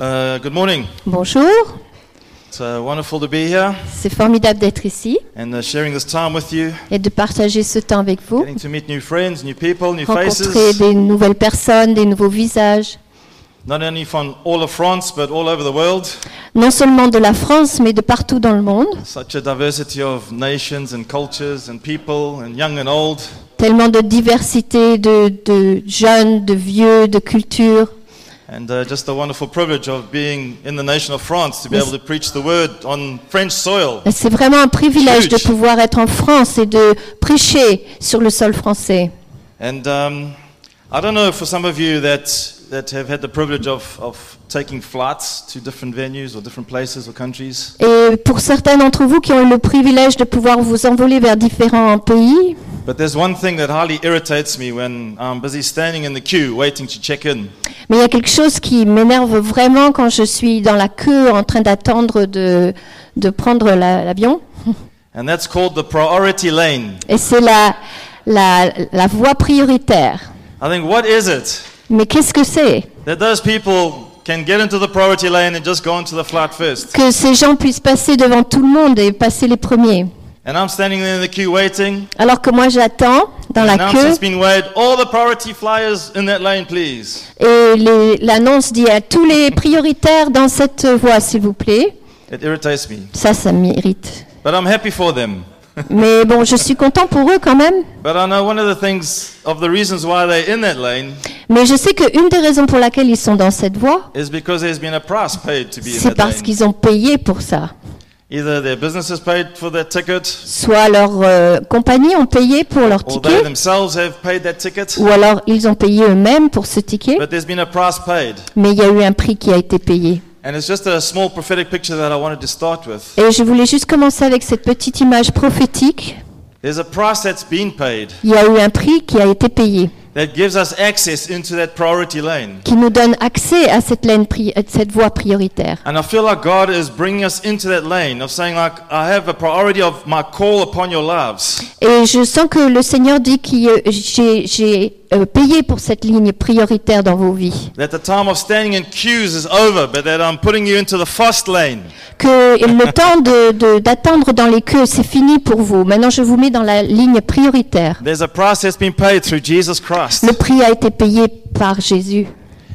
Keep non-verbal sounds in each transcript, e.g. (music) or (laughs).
Uh, good morning. Bonjour, It's uh, wonderful to be here c'est formidable d'être ici and uh, sharing this time with you, et de partager ce temps avec vous, getting to meet new friends, new people, new rencontrer faces, des nouvelles personnes, des nouveaux visages, not only from all of France but all over the world. non seulement de la France, mais de partout dans le monde. Such a diversity of nations and cultures and people and young and old. Tellement de diversité de, de jeunes, de vieux, de cultures. And uh, just a wonderful privilege of being in the nation of France to be able to preach the word on French soil. C'est vraiment un privilège de pouvoir être en France et de prêcher sur le sol français. And um, I don't know for some of you that, that have had the privilege of, of taking flights to different venues or different places or countries. Et pour certains d'entre vous qui ont eu le privilège de pouvoir vous envoler vers différents pays, But there's one thing that highly irritates me when I'm busy standing in the queue waiting to check in. Mais il y a quelque chose qui m'énerve vraiment quand je suis dans la queue en train d'attendre de, de prendre la- l'avion. And that's called the priority lane. Et c'est la, la, la voie prioritaire. I think, what is it Mais qu'est-ce que c'est that those people can get into the priority lane and just go onto the flight first? Que ces gens puissent passer devant tout le monde et passer les premiers. And I'm standing there in the queue waiting. Alors que moi j'attends dans la queue et l'annonce dit à tous les prioritaires dans cette voie, s'il vous plaît. It irritates me. Ça, ça m'irrite. But I'm happy for them. Mais bon, je suis content pour eux quand même. But I know one of the things, of the reasons why they're in that lane, Mais je sais qu'une des raisons pour laquelle ils sont dans cette voie, c'est parce qu'ils ont payé pour ça. Either their business has paid for that ticket, Soit leurs euh, compagnies ont payé pour leur or they ticket, themselves have paid that ticket. ou alors ils ont payé eux-mêmes pour ce ticket, But there's been a price paid. mais il y a eu un prix qui a été payé. And it's just a small prophetic picture that I wanted to start with. Et je voulais juste commencer avec cette petite image prophétique. There's a price that's been paid Il y a eu un prix qui a été payé, that gives us access into that priority lane. qui nous donne accès à cette, laine cette voie prioritaire. And I feel like God is bringing us into that lane of saying like, I have a priority of my call upon your lives. Et je sens que le Seigneur dit que j'ai euh, payé pour cette ligne prioritaire dans vos vies. That the time of standing in queues is over, but that I'm putting you into the fast lane. Que le (laughs) temps de- de- d'attendre dans les queues, c'est fini pour vous. Maintenant, je vous mets dans la ligne prioritaire. There's a price that's been paid through Jesus Christ. Le prix a été payé par Jésus.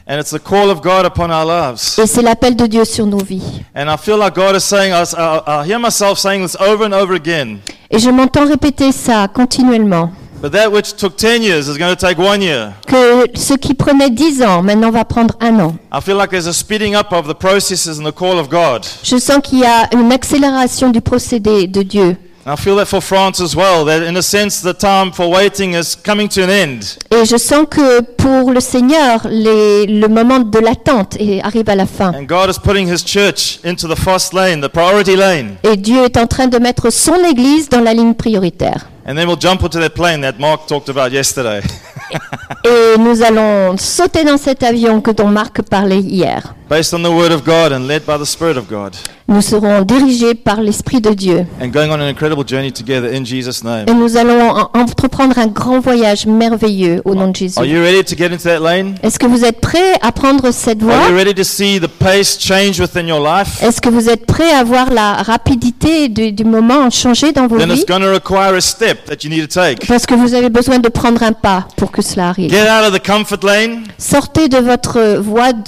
And it's the call of God upon our lives. Et c'est l'appel de Dieu sur nos vies. And I feel like God is saying, I, I, I hear myself saying this over and over again. Et je m'entends répéter ça continuellement. But that which took 10 years is going to take one year. Que ce qui prenait dix ans, maintenant va prendre un an. I feel like there's a speeding up of the processes and the call of God. Je sens qu'il y a une accélération du procédé de Dieu. And I feel that for France as well, that in a sense the time for waiting is coming to an end. Et je sens que pour le Seigneur, les- le moment de l'attente arrive à la fin. And God is putting His church into the fast lane, the priority lane. Et Dieu est en train de mettre son Église dans la ligne prioritaire. And then we'll jump onto that plane that Mark talked about yesterday. (laughs) Et nous allons sauter dans cet avion que dont Marc parlait hier. Based on the Word of God and led by the Spirit of God. Nous serons dirigés par l'Esprit de Dieu. And going on an incredible journey together in Jesus' name. Et nous allons en- entreprendre un grand voyage merveilleux au nom de Jésus. Are you ready to get into that lane? Est-ce que vous êtes prêts à prendre cette Are voie you ready to see the pace change within your life? Est-ce que vous êtes prêts à voir la rapidité du, du moment changer dans vos Then it's vies? going to require a step that you need to take. Parce que vous avez besoin de prendre un pas pour que cela arrive. Get out of the comfort lane. Sortez de votre voie d-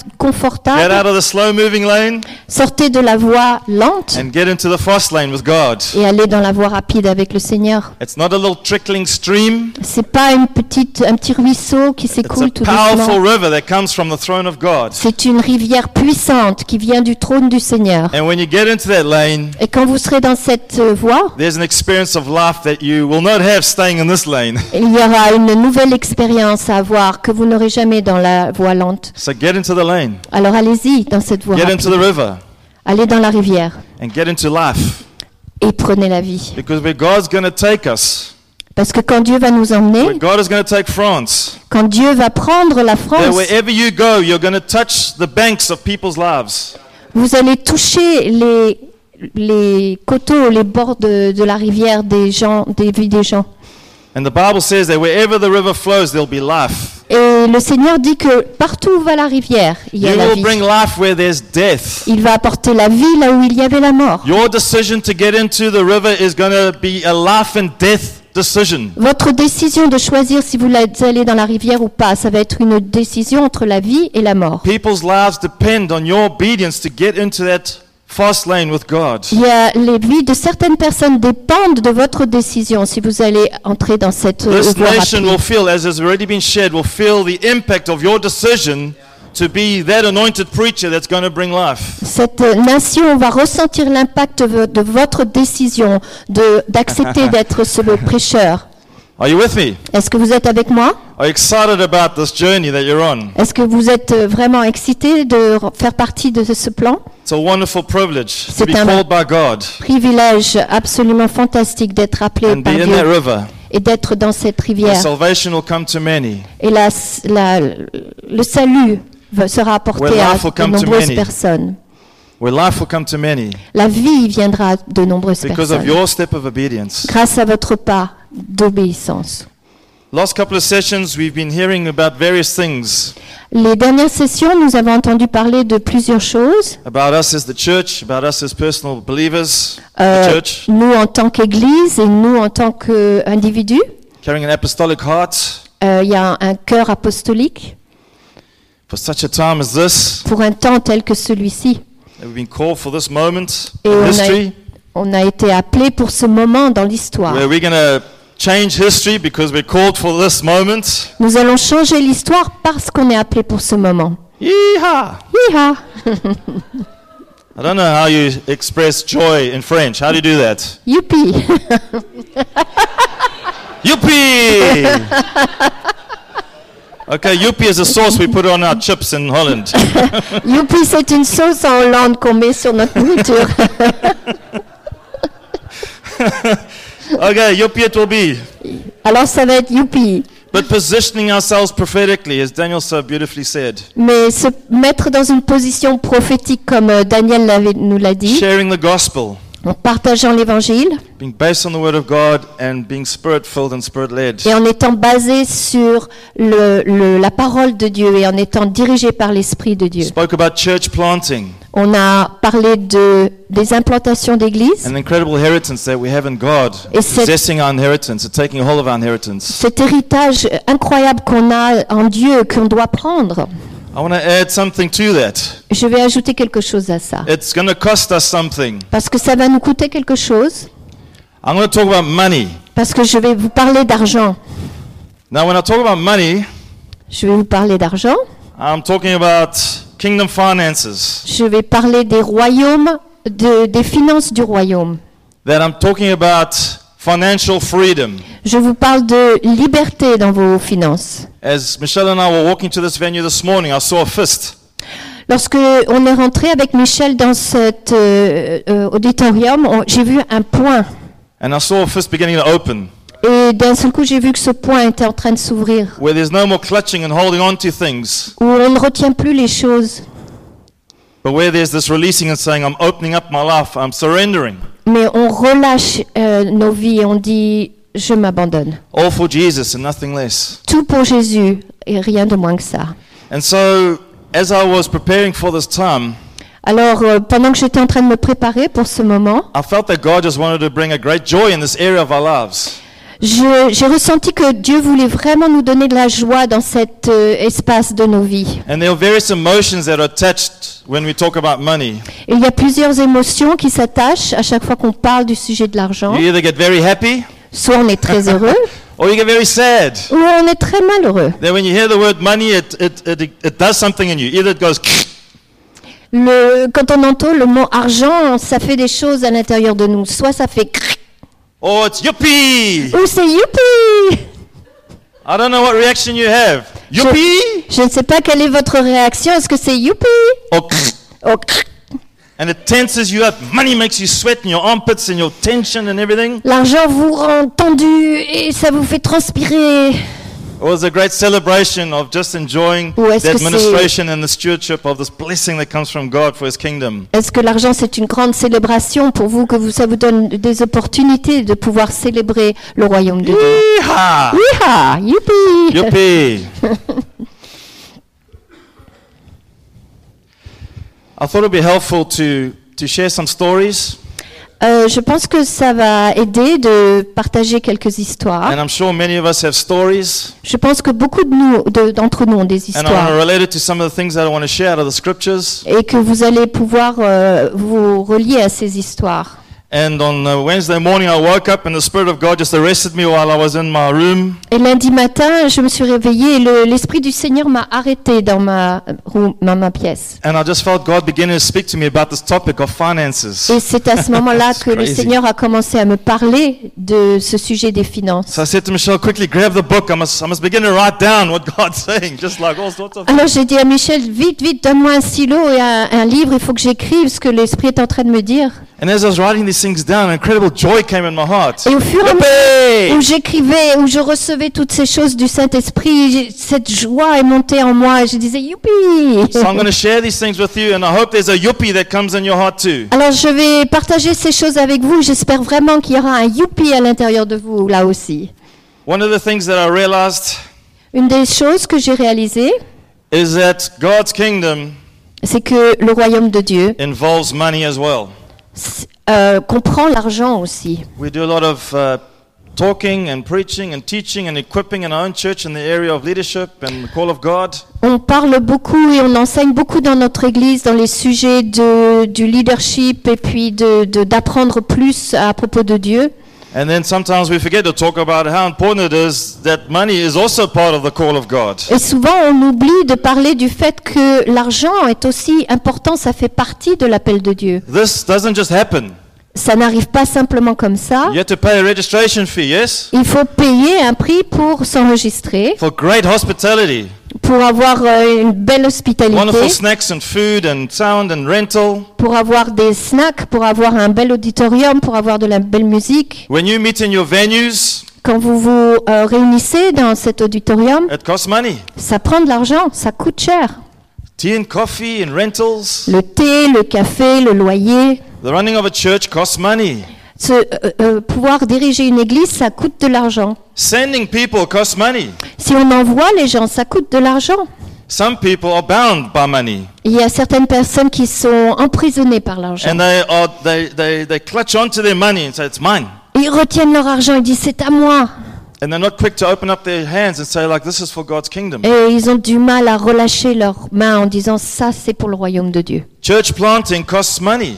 Get confortable, out of the slow moving lane. sortez de la voie lente And get into the fast lane with God. et allez dans la voie rapide avec le Seigneur. It's not a little trickling stream. C'est pas une petite, un petit ruisseau qui It's s'écoule a tout powerful river that comes from the throne of God. C'est une rivière puissante qui vient du trône du Seigneur. And when you get into that lane, Et quand vous serez dans cette voie, there's an experience of life that you will not have staying in this lane. (laughs) il y aura une nouvelle expérience à avoir que vous n'aurez jamais dans la voie lente. So get into the lane. Alors allez-y dans cette voie. Get into the river Allez dans la rivière and get into life. et prenez la vie. Because where God's going to take us, Parce que quand Dieu va nous emmener, God is take France, quand Dieu va prendre la France, wherever you go, you're going to touch the banks of people's lives. vous allez toucher les, les coteaux, les bords de, de la rivière des gens, des vies des gens. And the Bible says that wherever the river flows, there'll be life. Et le Seigneur dit que partout où va la rivière, il y a You la will vie. bring life where there's death. Il va apporter la vie là où il y avait la mort. Your decision to get into the river is going to be a life and death decision. Votre décision de choisir si vous allez dans la rivière ou pas, ça va être une décision entre la vie et la mort. People's lives depend on your obedience to get into that fast lane with God. Il y a les vies de certaines personnes dépendent de votre décision si vous allez entrer dans cette euh, This voie nation rapide. will feel, as has already been shared, will feel the impact of your decision to be that anointed preacher that's going to bring life. Cette nation va ressentir l'impact de, votre décision de d'accepter (laughs) d'être ce prêcheur. Are you with me? Est-ce que vous êtes avec moi? Are you excited about this journey that you're on? Est-ce que vous êtes euh, vraiment excité de re- faire partie de ce plan? It's a wonderful privilege to C'est be un- called by God Privilège absolument fantastique d'être appelé and be par in that Dieu river. et d'être dans cette rivière. salvation will come to many. Et la, la- le salut sera apporté Where à life will de nombreuses many. personnes. Where life will come to many La vie viendra à de nombreuses because of personnes your step of obedience. grâce à votre pas d'obéissance. Last couple of sessions, we've been hearing about various things Les dernières sessions, nous avons entendu parler de plusieurs choses. about us as the church, about us as personal believers, Euh, the church, nous en tant qu'Église et nous en tant qu'individus. carrying an apostolic heart Euh, Il y a un, cœur apostolique for such a time as this. pour un temps tel que celui-ci. that We've been called for this moment Et in on a, on a été appelé pour ce moment dans l'histoire. Where we're going to change history because we're called for this moment. Nous allons changer l'histoire parce qu'on est appelé pour ce moment. Yeehaw! Hi-ha. I don't know how you express joy in French. How do you do that? Youpi. (laughs) Yuppie! okay, yuppie is a sauce we put on our chips in Holland. (laughs) Youpi, c'est une sauce en Hollande qu'on met sur notre nourriture. (laughs) okay, yuppie it will be. Alors ça va être youpi. But positioning ourselves prophetically, as Daniel so beautifully said, Mais se mettre dans une position prophétique comme euh, Daniel nous l'a dit, sharing the gospel, en partageant l'évangile being based on the word of God, and being spirit filled and spirit led. et en étant basé sur le- le- la parole de Dieu et en étant dirigé par l'Esprit de Dieu. Spoke about church planting, On a parlé de, des implantations d'églises, an incredible inheritance that we have in God, Et cette- possessing our inheritance and taking hold of our inheritance. cet héritage incroyable qu'on a en Dieu, qu'on doit prendre. I want to add something to that. Je vais ajouter quelque chose à ça. It's going to cost us something. Parce que ça va nous coûter quelque chose. I'm going to talk about money. Parce que je vais vous parler d'argent. Now, when I talk about money, Je vais vous parler d'argent. I'm talking about kingdom finances. Je vais parler des royaumes, de- des finances du royaume. That I'm talking about financial freedom. Je vous parle de liberté dans vos finances. As Michelle and I were walking to this venue this morning, I saw a fist. Lorsque on est rentré avec Michel dans cet euh, euh, auditorium, j'ai vu un point. And I saw a fist beginning to open, Et d'un seul coup, j'ai vu que ce point était en train de s'ouvrir, où on ne retient plus les choses, but where there's this releasing and saying, I'm opening up my life, I'm surrendering. mais on relâche euh, nos vies et on dit, je m'abandonne. All for Jesus and nothing less. Tout pour Jésus et rien de moins que ça. And so, as I was preparing for this time, Alors, euh, pendant que j'étais en train de me préparer pour ce moment, I felt that God just wanted to bring a great joy in this area of our lives. J'ai ressenti que Dieu voulait vraiment nous donner de la joie dans cet euh, espace de nos vies. And there are various emotions that are attached when we talk about money. Et il y a plusieurs émotions qui s'attachent à chaque fois qu'on parle du sujet de l'argent. You either get very happy Soit on est très heureux, (laughs) or you get very sad. ou on est très malheureux. That when you hear the word money, it, it, it, it does something in you. Either it goes, (laughs) Le, quand on entend le mot argent, ça fait des choses à l'intérieur de nous. Soit ça fait or it's yuppie. ou c'est youpi. I don't know what reaction you have. Yuppie? Je ne sais pas quelle est votre réaction. Est-ce que c'est youpi Or cric. and it tenses you up. Money makes you sweat in your armpits and your tension and everything. L'argent vous rend tendu et ça vous fait transpirer. Or was it a great celebration of just enjoying the administration and the stewardship of this blessing that comes from God for His kingdom? Est-ce que l'argent c'est une grande célébration pour vous, que vous, ça vous donne des opportunités de pouvoir célébrer le royaume de Dieu? Yeehaw! Yeehaw, youpi Yippee! (laughs) I thought it'd be helpful to, to share some stories, Euh, Je pense que ça va aider de partager quelques histoires. and I'm sure many of us have stories, Je pense que beaucoup de nous, de- d'entre nous ont des histoires relate it to some of the things that I want to share out of the scriptures. et que vous allez pouvoir euh, vous relier à ces histoires. And on uh, Wednesday morning, I woke up, and the Spirit of God just arrested me while I was in my room. Et lundi matin, je me suis réveillée et le- l'Esprit du Seigneur m'a arrêté dans ma, room- dans ma pièce. And I just felt God beginning to speak to me about this topic of finances. Et c'est à ce moment-là (laughs) que le. Seigneur a commencé à me parler de ce sujet des finances. So I said to Michelle, quickly grab the book. I must, I must begin to write down what God's (laughs) saying, just like all sorts of Alors j'ai dit à Michel, vite, vite, donne-moi un stylo et un, un livre, il faut que j'écrive ce que l'Esprit est en train de me dire. And as I was writing these things down, incredible joy came in my heart. Et au fur et à mesure où j'écrivais, où je recevais toutes ces choses du Saint-Esprit, cette joie est montée en moi et je disais, youpi So I'm going to share these things with you, and I hope there's a yuppie that comes in your heart too. Alors je vais partager ces choses avec vous, j'espère vraiment qu'il y aura un youpi à l'intérieur de vous là aussi. One of the things that I realized Une des choses que j'ai réalisées, is that God's kingdom c'est que le royaume de Dieu involves money as well. S- euh, comprend l'argent aussi. We do a lot of uh, talking and preaching and teaching and equipping in our own church in the area of leadership and the call of God. On parle beaucoup et on enseigne beaucoup dans notre Église dans les sujets de, du leadership et puis de- d'apprendre plus à propos de Dieu. And then sometimes we forget to talk about how important it is that money is also part of the call of God. Et souvent on oublie de parler du fait que l'argent est aussi important, ça fait partie de l'appel de Dieu. This doesn't just happen. Ça n'arrive pas simplement comme ça. You have to pay a registration fee, yes? Il faut payer un prix pour s'enregistrer, For great hospitality, pour avoir euh, une belle hospitalité, wonderful snacks and food and sound and rental. pour avoir des snacks, pour avoir un bel auditorium, pour avoir de la belle musique. When you meet in your venues, Quand vous vous euh, réunissez dans cet auditorium, it costs money. ça prend de l'argent, ça coûte cher. Tea and coffee and rentals. Le thé, le café, le loyer. The running of a church costs money. Euh, euh, pouvoir diriger une église, ça coûte de l'argent. Sending people costs money. Si on envoie les gens, ça coûte de l'argent. Some people are bound by money. Il y a certaines personnes qui sont emprisonnées par l'argent. And they are they, they, they clutch onto their money and say it's mine. Ils retiennent leur argent, ils disent c'est à moi. And they're not quick to open up their hands and say like this is for God's kingdom. Et ils ont du mal à relâcher leurs mains en disant ça c'est pour le royaume de Dieu. Church planting costs money.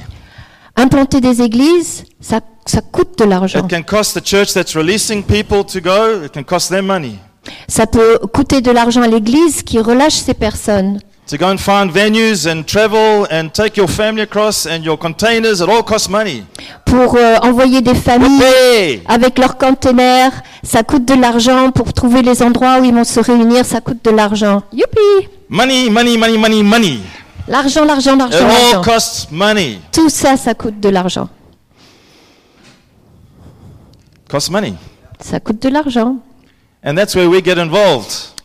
Implanter des églises, ça, ça coûte de l'argent. It can cost the church that's releasing people to go, it can cost them money. Ça peut coûter de l'argent à l'église qui relâche ces personnes. To go and find venues and travel and take your family across and your containers, it all costs money. Pour euh, envoyer des familles avec leurs conteneurs, ça coûte de l'argent. Pour trouver les endroits où ils vont se réunir, ça coûte de l'argent. Youpi Money, money, money, money, money. L'argent, l'argent, l'argent. Tout ça, ça coûte de l'argent. Ça coûte de l'argent.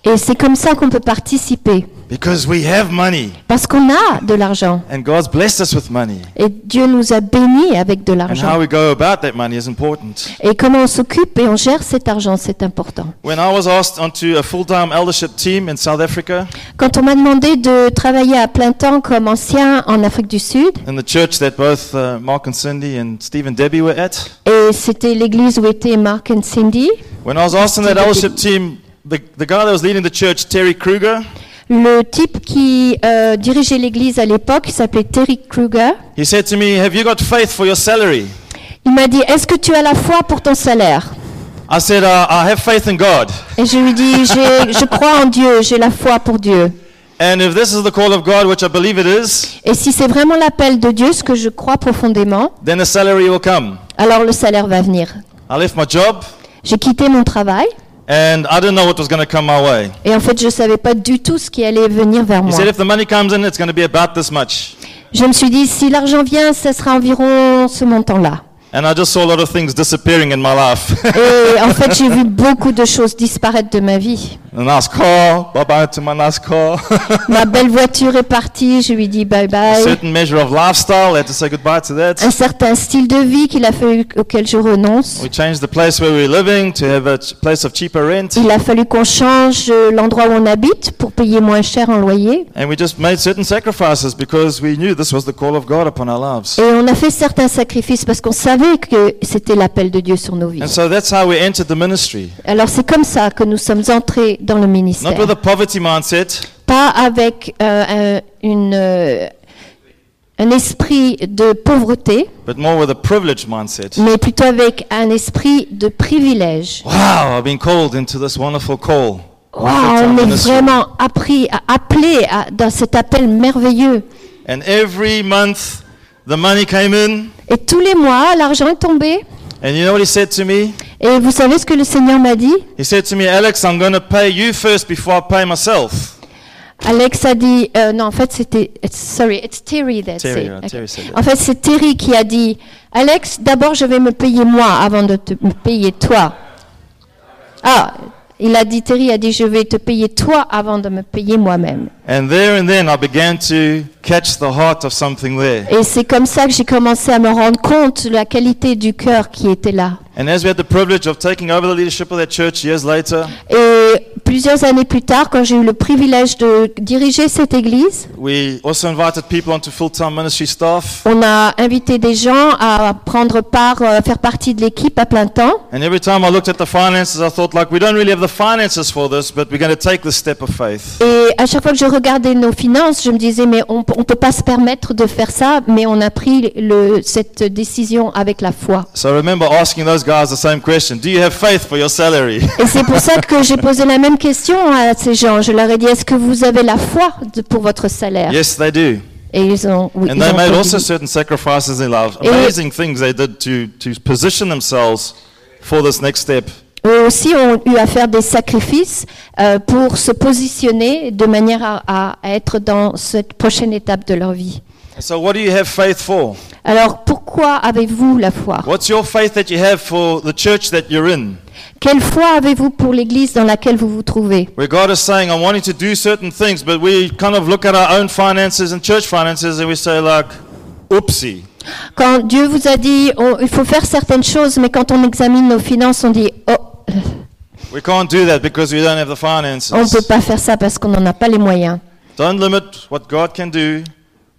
Et c'est comme ça qu'on peut participer. Because we have money. Parce qu'on a de l'argent. And God's blessed us with money. Et Dieu nous a bénis avec de And how l'argent. we go about that money is important. Et comment on s'occupe et on gère cet argent, c'est important. When I was asked onto a full-time eldership team in South Africa, Quand on m'a demandé de travailler à plein temps comme ancien en Afrique du Sud, in the church that both uh, Mark and Cindy and Steve and Debbie were at, et c'était l'église où étaient Mark et Cindy, when I was asked on that eldership team, the, the guy that was leading the church, Terry Kruger, le type qui euh, dirigeait l'église à l'époque, il s'appelait Terry Kruger, he said to me, Have you got faith for your salary? il m'a dit, est-ce que tu as la foi pour ton salaire? I said, uh, I have faith in God. Et je lui dis, (laughs) je crois en Dieu, j'ai la foi pour Dieu. And if this is the call of God, which I believe it is, Et si c'est vraiment l'appel de Dieu, ce que je crois profondément, then the salary will come. alors le salaire va venir. I left my job J'ai quitté mon travail and I didn't know what was going to come my way. et en fait je ne savais pas du tout ce qui allait venir vers He moi. said, If the money comes in, it's going to be about this much. Je me suis dit si l'argent vient, ça sera environ ce montant-là. And I just saw a lot of things disappearing in my life. (laughs) Et en fait, j'ai vu beaucoup de choses disparaître de ma vie. a nice car, bye bye to my nice car. (laughs) Ma belle voiture est partie, je lui dis bye a bye. certain measure of lifestyle, I had to say goodbye to that. Un certain style de vie qu'il a fallu auquel je renonce. We changed the place where we were living to have a ch- place of cheaper rent. Il a fallu qu'on change euh, l'endroit où on habite pour payer moins cher en loyer. And we just made certain sacrifices because we knew this was the call of God upon our lives. Et on a fait certains sacrifices parce qu'on savait que c'était l'appel de Dieu sur nos vies. And so that's how we entered the ministry. Alors c'est comme ça que nous sommes entrés dans le Not ministère. with a poverty mindset, Pas avec euh, un, une, euh, un esprit de pauvreté, but more with a privileged mindset. mais plutôt avec un esprit de privilège. Wow, I've been called into this wonderful call. Wow, Full-time on est vraiment appris, appelé à- dans cet appel merveilleux. And every month the money came in. Et tous les mois, l'argent est tombé. And you know what he said to me? Et vous savez ce que le Seigneur m'a dit? He said to me, Alex, I'm going to pay you first before I pay myself. Alex a dit, euh, non, en fait, c'était, sorry, it's Terry that Terry, said. Okay. Terry said that. En fait, c'est Terry qui a dit, Alex, d'abord, je vais me payer moi avant de te me payer toi. Ah, il a dit, Terry a dit, je vais te payer toi avant de me payer moi-même. Et c'est comme ça que j'ai commencé à me rendre compte de la qualité du cœur qui était là. And as we had the privilege of taking over the leadership of that church years later, Et plusieurs années plus tard, quand j'ai eu le privilège de diriger cette église, we also invited people onto full-time ministry staff. on a invité des gens à prendre part, à faire partie de l'équipe à plein temps. And every time I looked at the finances, I thought, like, we don't really have the finances for this, but we're going to take this step of faith. Et à chaque fois que je regardais nos finances, je me disais, mais on ne peut pas se permettre de faire ça, mais on a pris le, cette décision avec la foi. So I remember asking those guys the same question Do you have faith for your salary? Et c'est pour ça que j'ai posé la même question à ces gens. Je leur ai dit, est-ce que vous avez la foi de- pour votre salaire? Yes, they do. Et ils ont, oui, And ils they ont made also certain sacrifices in life. Et- Amazing things they did to, to position themselves for this next step. Eux aussi ont eu à faire des sacrifices euh, pour se positionner de manière à- à être dans cette prochaine étape de leur vie. So, what do you have faith for? Alors, pourquoi avez-vous la foi? What's your faith that you have for the church that you're in? Quelle foi avez-vous pour l'église dans laquelle vous vous trouvez? Where God is saying, I'm wanting to do certain things, but we kind of look at our own finances and church finances and we say, like, oopsie. Quand Dieu vous a dit on- il faut faire certaines choses, mais quand on examine nos finances, on dit oh, We can't do that because we don't have the finances. on ne peut pas faire ça parce qu'on n'en a pas les moyens. Don't limit what God can do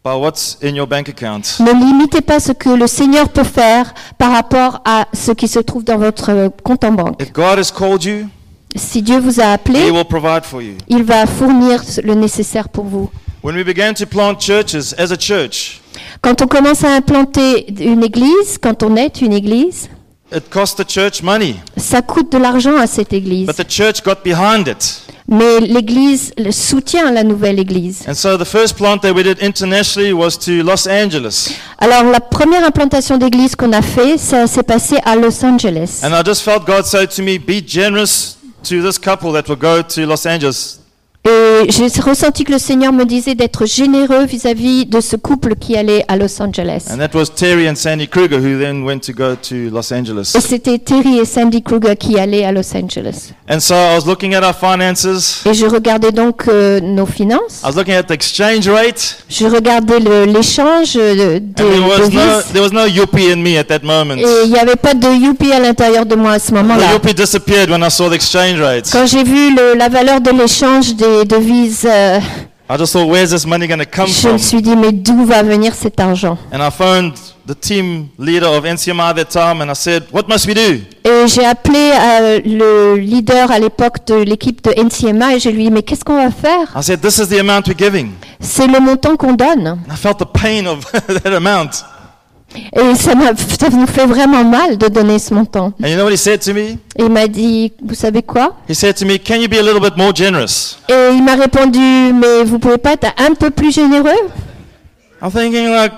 by what's in your bank account? Ne limitez pas ce que le Seigneur peut faire par rapport à ce qui se trouve dans votre compte en banque. If God has called you, Si Dieu vous a He appelé, will provide for you. il va fournir le nécessaire pour vous. When we began to plant churches as a church, Quand on commence à implanter une église, quand on est une église, it cost the church money, ça coûte de l'argent à cette église. but the church got behind it. Mais l'église soutient la nouvelle église. And so the first plant that we did internationally was to Los Angeles. Alors la première implantation d'église qu'on a fait, ça s'est passé à Los Angeles. And I just felt God say to me, be generous to this couple that will go to Los Angeles. Et j'ai ressenti que le Seigneur me disait d'être généreux vis-à-vis de ce couple qui allait à Los Angeles. And that was Terry and Sandy Kruger who then went to go to Los Angeles. Et c'était Terry et Sandy Kruger qui allaient à Los Angeles. And so I was looking at our finances. Et je regardais donc euh, nos finances. I was looking at the exchange rate. Je regardais l'échange des And there was no, devises. there was no yuppie in me at that moment. Et il n'y avait pas de youpi à l'intérieur de moi à ce The moment-là. yuppie disappeared when I saw the exchange rates. Quand j'ai vu le- la valeur de l'échange des devises, euh, I just thought, where's this money going to come je me from? suis dit, mais d'où va venir cet argent? And I phoned the team leader of NCMI at that time and I said, what must we do? Et j'ai appelé euh, le leader à l'époque de l'équipe de NCMA et je lui ai dit, mais qu'est-ce qu'on va faire? I said, this is the amount we're giving. C'est le montant qu'on donne. And I felt the pain of (laughs) that amount. Et ça, ça nous fait vraiment mal de donner ce montant. And you know what he said to me? Et il m'a dit, vous savez quoi? He said to me, can you be a little bit more generous? Et il m'a répondu, mais vous pouvez pas être un peu plus généreux? I'm thinking like,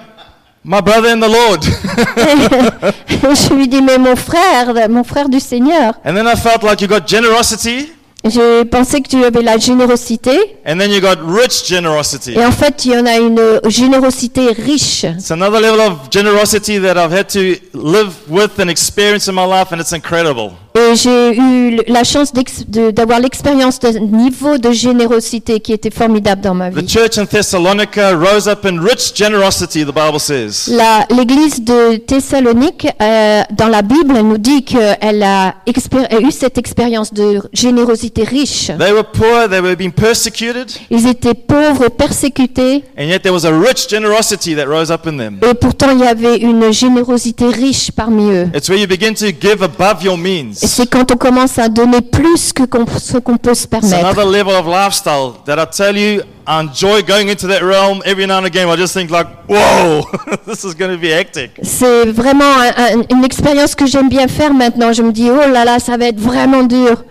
my brother in the Lord. (laughs) Je lui dis, mais mon frère, mon frère du Seigneur. and then I felt like you got generosity, J'ai pensé que tu avais la générosité. and then you got rich generosity. Et en fait, il y en a une générosité riche. It's another level of generosity that I've had to live with and experience in my life, and it's incredible. Et j'ai eu la chance d'avoir l'expérience d'un niveau de générosité qui était formidable dans ma The vie. church in Thessalonica rose up in rich generosity, the Bible says. L'église de Thessalonique, euh, dans la Bible, nous dit qu'elle a, a eu cette expérience de générosité riche. They were poor, they were being persecuted, Ils étaient pauvres, persécutés, and yet there was a rich generosity that rose up in them. et pourtant il y avait une générosité riche parmi eux. It's where you begin to give above your means. Et c'est quand on commence à donner plus que ce qu'on peut se It's permettre. another level of lifestyle that I tell you, I enjoy going into that realm every now and again. I just think like, whoa, (laughs) this is going to be hectic. C'est vraiment un- un- une expérience que j'aime bien faire maintenant. Je me dis, oh là là, ça va être vraiment dur.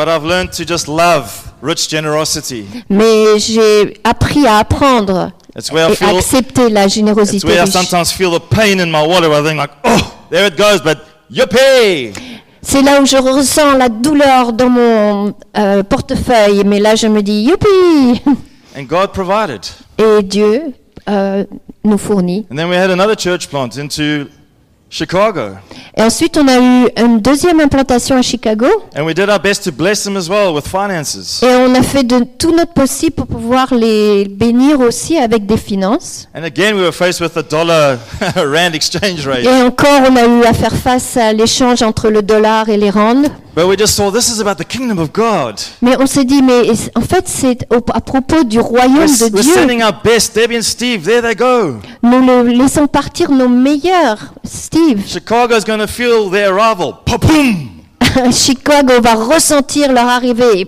But I've learned to just love rich generosity. Mais j'ai appris à apprendre It's where I et à feel, accepter la it's générosité where I riche. sometimes feel the pain in my wallet. Where I think like, oh, there it goes, but yippee! C'est là où je ressens la douleur dans mon euh, portefeuille. Mais là, je me dis, youpi And God provided. Et Dieu euh, nous fournit. And then we had another church plant into Chicago. Et ensuite, on a eu une deuxième implantation à Chicago. And we did our best to bless them as well with finances. Et on a fait de tout notre possible pour pouvoir les bénir aussi avec des finances. And again, we were faced with dollar (laughs) rand exchange rate. Et encore, on a eu à faire face à l'échange entre le dollar et les rands. But we just saw this is about the kingdom of God. Mais on s'est dit, mais en fait, c'est à propos du royaume We're, de we're Dieu. sending our best. Debbie and Steve, there they go. Nous le laissons partir nos meilleurs. Steve, Chicago's going to feel their arrival. Pa-boom! (laughs) Chicago va ressentir leur arrivée.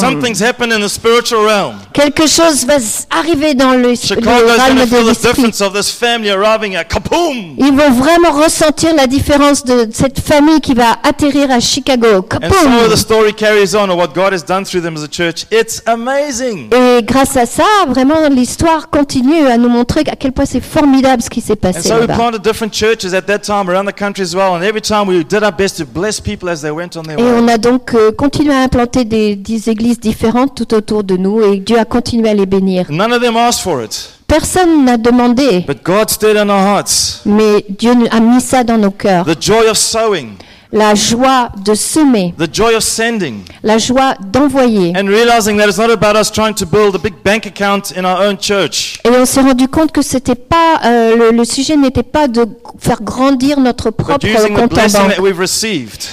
Something's happened in the spiritual realm. Quelque chose va arriver dans le, le Chicago's going realm to de feel the l'esprit. difference of this family arriving at kaboom! Ils vont vraiment ressentir la différence de cette famille qui va atterrir à Chicago. And. Et grâce à ça, vraiment, l'histoire continue à nous montrer à quel point c'est formidable ce qui s'est And passé so we planted different churches at that time around the country as well. And every time we did our best to bless people as Et on a donc euh, continué à implanter des, des églises différentes tout autour de nous et Dieu a continué à les bénir. None of them asked for it. Personne n'a demandé, But God stirred in our hearts. mais Dieu a mis ça dans nos cœurs. The joy of sowing, La joie de semer, the joy of sending, la joie d'envoyer. and realizing that it's not about us trying to build a big bank account in our own church. Et on s'est rendu compte que c'était pas euh, le, le sujet n'était pas de faire grandir notre But propre compte en banque,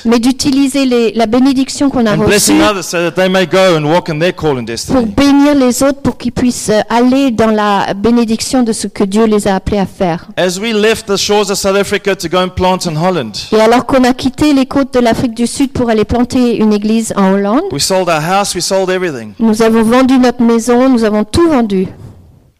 mais d'utiliser la bénédiction qu'on a reçue others so that they may go and walk in their call and pour bénir les autres, pour qu'ils puissent euh, aller dans la bénédiction de ce que Dieu les a appelés à faire. As we left the shores of South Africa to go and plant in Holland, Et alors qu'on a quitté les côtes de l'Afrique du Sud pour aller planter une église en Hollande, we sold our house, we sold everything. nous avons vendu notre maison, nous avons tout vendu.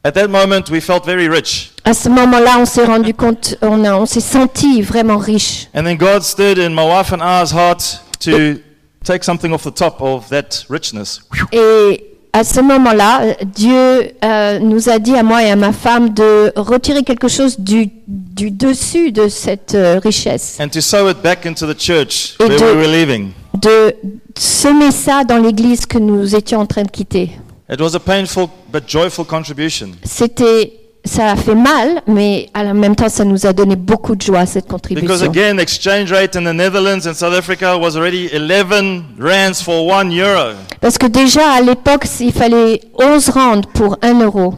At that moment, we felt very rich. À ce moment-là, on s'est rendu compte, on, a- on s'est senti vraiment riche. And then God stirred in my wife and I's heart to take something off the top of that richness. Et à ce moment-là, Dieu euh, nous a dit à moi et à ma femme de retirer quelque chose du, du dessus de cette euh, richesse, And to sow it back into the church Et where de- we were leaving. de semer ça dans l'église que nous étions en train de quitter. It was a painful but joyful contribution. C'était, ça a fait mal, mais à la même temps, ça nous a donné beaucoup de joie cette Because contribution. again, the exchange rate in the Netherlands and South Africa was already 11 rands for one euro. Parce que déjà à l'époque, il fallait 11 rand pour 1 euro.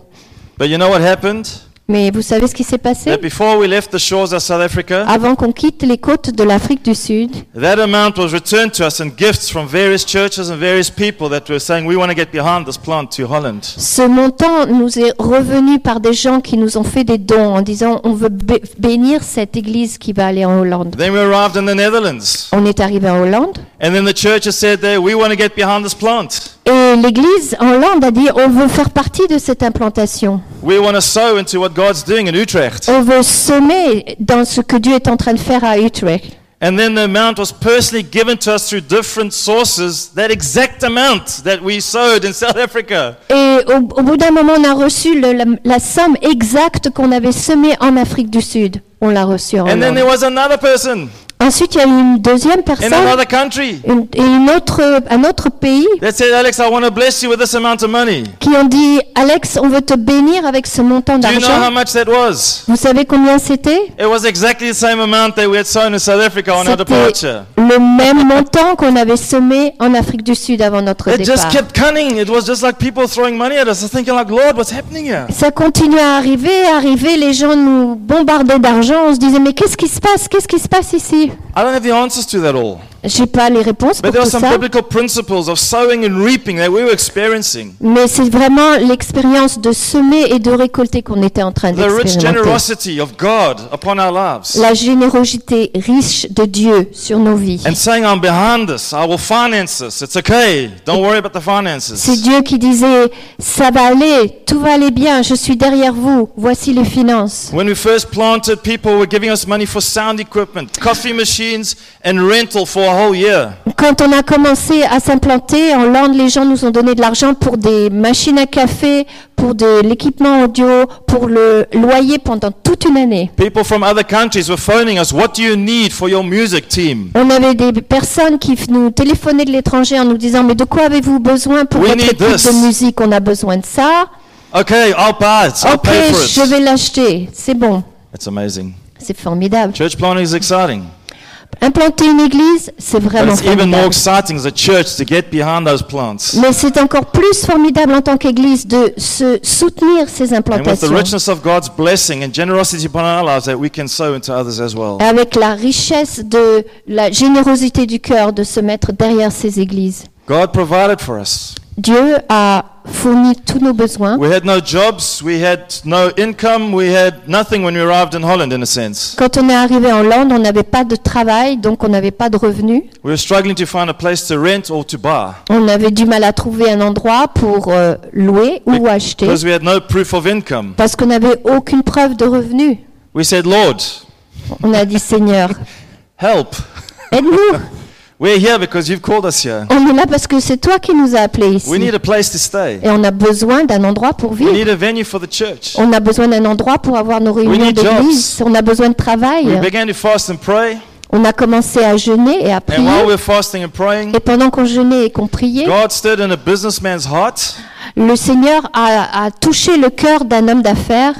But you know what happened? Mais vous savez ce qui s'est passé? That before we left the shores of South Africa, Avant qu'on quitte les côtes de l'Afrique du Sud, that amount was returned to us in gifts from various churches and various people that were saying, We want to get behind this plant to Holland. ce montant nous est revenu par des gens qui nous ont fait des dons en disant on veut bé- bénir cette église qui va aller en Hollande. Then we arrived in the Netherlands. On est arrivé en Hollande And then the church has said We want to get behind this plant. et l'église en Hollande a dit on veut faire partie de cette implantation. We want to sow into what God's doing in Utrecht. On veut semer dans ce que Dieu est en train de faire à Utrecht. And then the amount was personally given to us through different sources, that exact amount that we sowed in South Africa. Et au, au bout d'un moment, on a reçu le- la, la somme exacte qu'on avait semée en Afrique du Sud. On l'a reçue en And then Hollande. there was another person Ensuite, il y a une deuxième in personne, another country une, et une autre, un autre pays, said, Alex, I want to bless you with this amount of money. qui ont dit Alex, on veut te bénir avec ce montant Do you know how d'argent. much that was? Vous savez combien c'était? It was exactly the same amount that we had sown in South Africa on our C'était departure. le même montant qu'on avait semé en Afrique du Sud avant notre It just départ. kept coming. It was just like people throwing money at us. I was thinking, like, Lord, what's happening here? Ça continuait à arriver, à arriver, les gens nous bombardaient d'argent, on se disait mais qu'est-ce qui se passe? Qu'est-ce qui se passe ici? I don't have the answers to that all. J'ai pas les réponses pour But there tout are some ça, biblical principles of sowing and reaping that we were experiencing. mais c'est vraiment l'expérience de semer et de récolter qu'on était en train The rich d'expérimenter. generosity of God upon our lives. La générosité riche de Dieu sur nos vies. And saying, I'm behind this. I will finance this. It's okay. Don't worry about the C'est finances. Dieu qui disait ça va aller, tout va aller bien, je suis derrière vous, voici les finances. When we first planted, people were giving us money for sound equipment, coffee machines, and rental for whole year. Quand on a commencé à s'implanter en Hollande, les gens nous ont donné de l'argent pour des machines à café, pour de l'équipement audio, pour le loyer pendant toute une année. People from other countries were phoning us, What do you need for your music team? On avait des personnes qui nous téléphonaient de l'étranger en nous disant mais de quoi avez-vous besoin pour We votre need équipe this. de musique? On a besoin de ça. Okay, I'll buy it. I'll Ok, pay for je it. vais l'acheter. C'est bon. It's amazing. C'est formidable. Church planting is exciting. Implanter une église, c'est vraiment it's even more formidable. exciting as a church to get behind those plants. Mais c'est encore plus formidable en tant qu'église de se soutenir ces implantations. Avec la richesse de la générosité du cœur de se mettre derrière ces églises. God provided for us. Dieu a fourni tous nos besoins. We had no jobs, we had no income, we had nothing when we arrived in Holland, in a sense. Quand on est arrivé en Hollande, on n'avait pas de travail, donc on n'avait pas de revenus. We were struggling to find a place to rent or to buy On avait du mal à trouver un endroit pour euh, louer ou acheter because we had no proof of income. parce qu'on n'avait aucune preuve de revenus. We said, Lord, On a dit Seigneur, help. aide-nous. (laughs) We're here because you've called us here. On est là parce que c'est toi qui nous as appelés We ici. need a place to stay. Et on a besoin d'un endroit pour We vivre. need a venue for the church. On a besoin d'un endroit pour avoir nos réunions need d'église. On a besoin de We travail. began to fast and pray, On a commencé à jeûner et à prier. while we were fasting and praying, Et pendant qu'on jeûnait et qu'on priait, God stirred in a businessman's heart, le Seigneur a, a touché le cœur d'un homme d'affaires.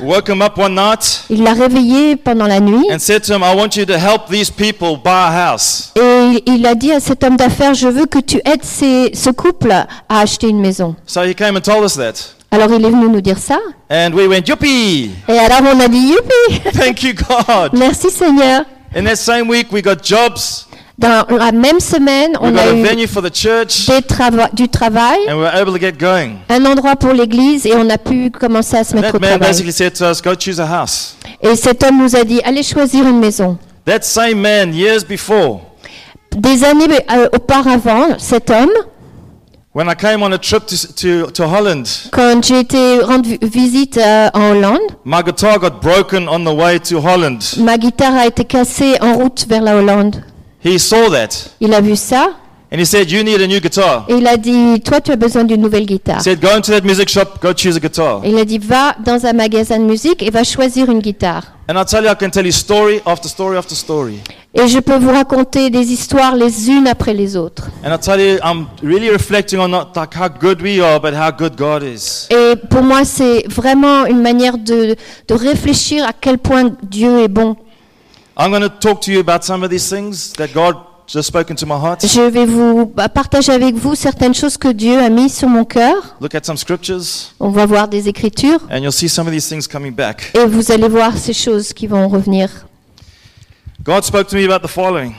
Il l'a réveillé pendant la nuit and said to him, I want you to help these people buy a house. et il a dit à cet homme d'affaires, je veux que tu aides ces- ce couple à acheter une maison. So he came and told us that. Alors il est venu nous dire ça. And we went, Yuppie! Et alors on a dit, youpi, Thank you, God. merci Seigneur. In that same week, we got jobs, Dans la même semaine, we on got a a eu venue for the church, des trava- du travail, and we were able to get going. un endroit pour l'église et on a pu commencer à se And mettre au man travail. basically said to us, Go choose a house. Et cet homme nous a dit, allez choisir une maison. That same man, years before, Des années euh, auparavant, cet homme, when I came on a trip to, to, to Holland, quand j'ai été rendre vi- visite euh, en Hollande, my guitar got broken on the way to Holland. ma guitare a été cassée en route vers la Hollande. He saw that, Il a vu ça and he said, You need a new guitar. et il a dit, toi tu as besoin d'une nouvelle guitare. He said, Go into that music shop, go choose a guitar. Et il a dit, va dans un magasin de musique et va choisir une guitare. And I tell you, I can tell you story after story after story. Et je peux vous raconter des histoires les unes après les autres. And I tell you, I'm really reflecting on not like how good we are, but how good God is. Et pour moi, c'est vraiment une manière de, de réfléchir à quel point Dieu est bon. I'm going to talk to you about some of these things that God just spoken to my heart. Je vais vous partager avec vous certaines choses que Dieu a mis sur mon cœur. Look at some scriptures, On va voir des écritures and you'll see some of these things coming back. et vous allez voir ces choses qui vont revenir. God spoke to me about the following.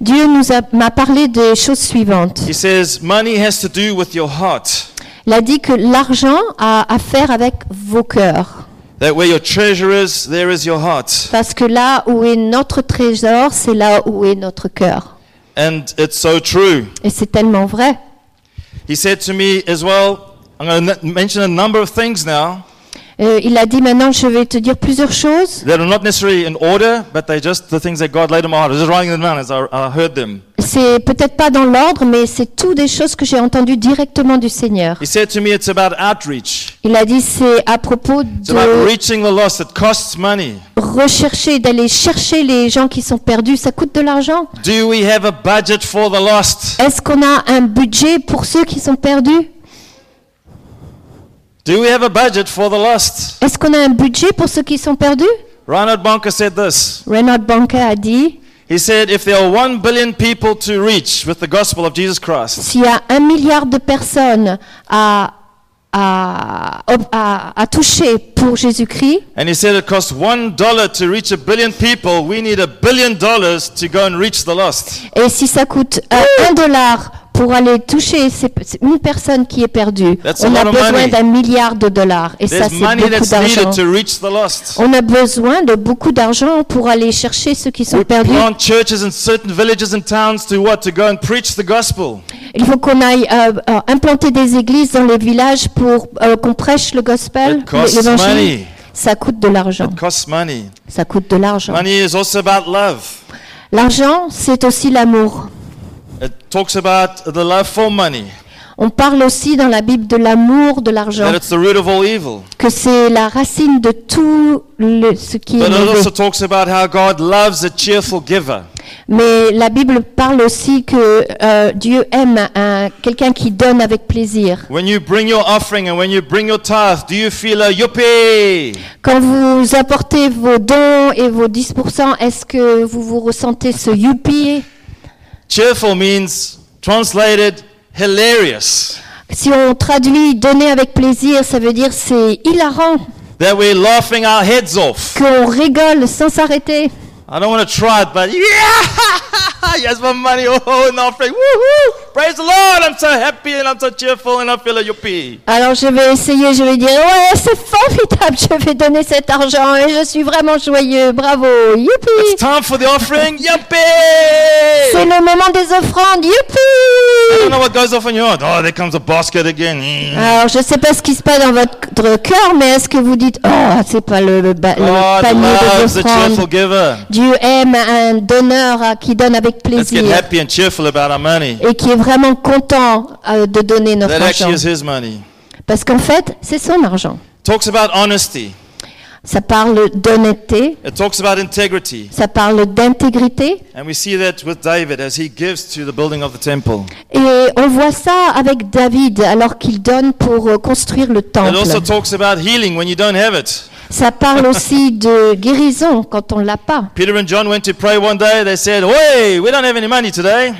Dieu nous a- m'a parlé des choses suivantes. He says, Money has to do with your heart. Il a dit que l'argent a à faire avec vos cœurs. That where your treasure is, there is your heart. Parce que là où est notre trésor, c'est là où est notre cœur. And it's so true. Et c'est tellement vrai. He said to me as well, I'm going to mention a number of things now Euh, il a dit maintenant, je vais te dire plusieurs choses. that are not necessarily in order, but they're just the things that God laid in my heart. I was just writing them down as I, I heard them. C'est peut-être pas dans l'ordre, mais c'est tout des choses que j'ai entendues directement du Seigneur. He said to me, It's about outreach. Il a dit c'est à propos de rechercher, d'aller chercher les gens qui sont perdus. Ça coûte de l'argent. Do we have a budget for the lost? Est-ce qu'on a un budget pour ceux qui sont perdus? Do we have a budget for the lost? Est-ce qu'on a un budget pour ceux qui sont perdus? Reinhard Bonker said this. Reinhard Banker a dit He said, If there are one billion people to reach with the gospel of Jesus Christ, s'il y a un milliard de personnes à, à, à, à toucher pour Jésus-Christ, and he said it costs one dollar to reach a billion people, we need a billion dollars to go and reach the lost. et si ça coûte un dollar pour aller toucher ces- une personne qui est perdue, That's on a besoin d'un milliard de dollars. Et ça, c'est money beaucoup d'argent. needed to reach the lost. On a besoin de beaucoup d'argent pour aller chercher ceux qui sont We perdus. Il faut qu'on aille euh, euh, implanter des églises dans les villages pour euh, qu'on prêche le gospel, l'évangile. Ça coûte de l'argent. Ça coûte de l'argent. Money is also about love. L'argent, c'est aussi l'amour. It talks about the love for money, On parle aussi dans la Bible de l'amour de l'argent, que c'est la racine de tout le- ce qui est But mauvais. Mais la Bible parle aussi que euh, Dieu aime un- quelqu'un qui donne avec plaisir. When you bring your offering and when you bring your tithe, do you feel a yuppie? Quand vous apportez vos dons et vos 10%, est-ce que vous vous ressentez ce youpi Cheerful means translated hilarious. Si on traduit donner avec plaisir, ça veut dire c'est hilarant, That we're laughing our heads off. qu'on rigole sans s'arrêter. I don't want to try it, but yeah, (laughs) yes, my money, oh, and offering, woohoo! Praise the Lord! I'm so happy and I'm so cheerful and I feel a yuppie. Alors je vais essayer, je vais dire ouais c'est formidable, je vais donner cet argent et je suis vraiment joyeux, bravo, It's youpi. time for the offering, C'est yuppie! le moment des offrandes, I don't youpi. know what goes off in your heart. Oh, there comes a basket again. Mm. Alors je sais pas ce qui se passe dans votre cœur, mais est-ce que vous dites oh c'est pas le, le ba- le God panier des offrandes. giver. Dieu aime un donneur euh, qui donne avec plaisir happy and cheerful about our money. et qui est vraiment content euh, de donner notre That argent. actually is His money. Parce qu'en fait, c'est son argent. Talks about honesty. Ça parle d'honnêteté, It talks about integrity. ça parle d'intégrité. And we see that with David as he gives to the building of the temple. Et on voit ça avec David alors qu'il donne pour euh, construire le It temple. Ça parle aussi de guérison quand on l'a pas. Peter and John went to pray one day. They said, Hey, we don't have any money today.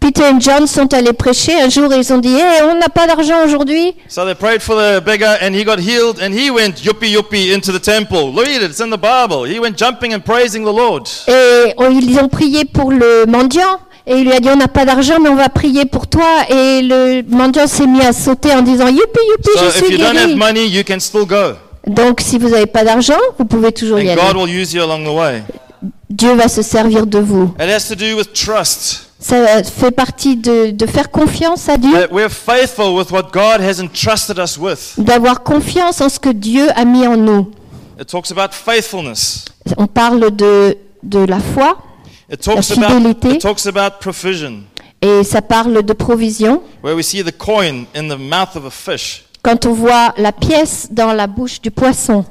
Peter et John sont allés prêcher un jour et ils ont dit Hey, on n'a pas d'argent aujourd'hui. So they prayed for the beggar and he got healed and he went yuppie yuppie into the temple. Read it, it's in the Bible. He went jumping and praising the Lord. Et ils ont prié pour le mendiant. Et il lui a dit, on n'a pas d'argent, mais on va prier pour toi. Et le mendiant s'est mis à sauter en disant, youpi, youpi, So je if suis you don't have guéri. money, you can still go. Donc, si vous n'avez pas d'argent, vous pouvez toujours y And aller. God will use you along the way. Dieu va se servir de vous. It has to do with trust. Ça fait partie de, de faire confiance à Dieu, That we're faithful with what God has entrusted us with. d'avoir confiance en ce que Dieu a mis en nous. It talks about faithfulness. On parle de, de la foi It talks about fidélité. it talks about provision, et ça parle de provision. where we see the coin in the mouth of a fish. Quand on voit la pièce dans la bouche du poisson,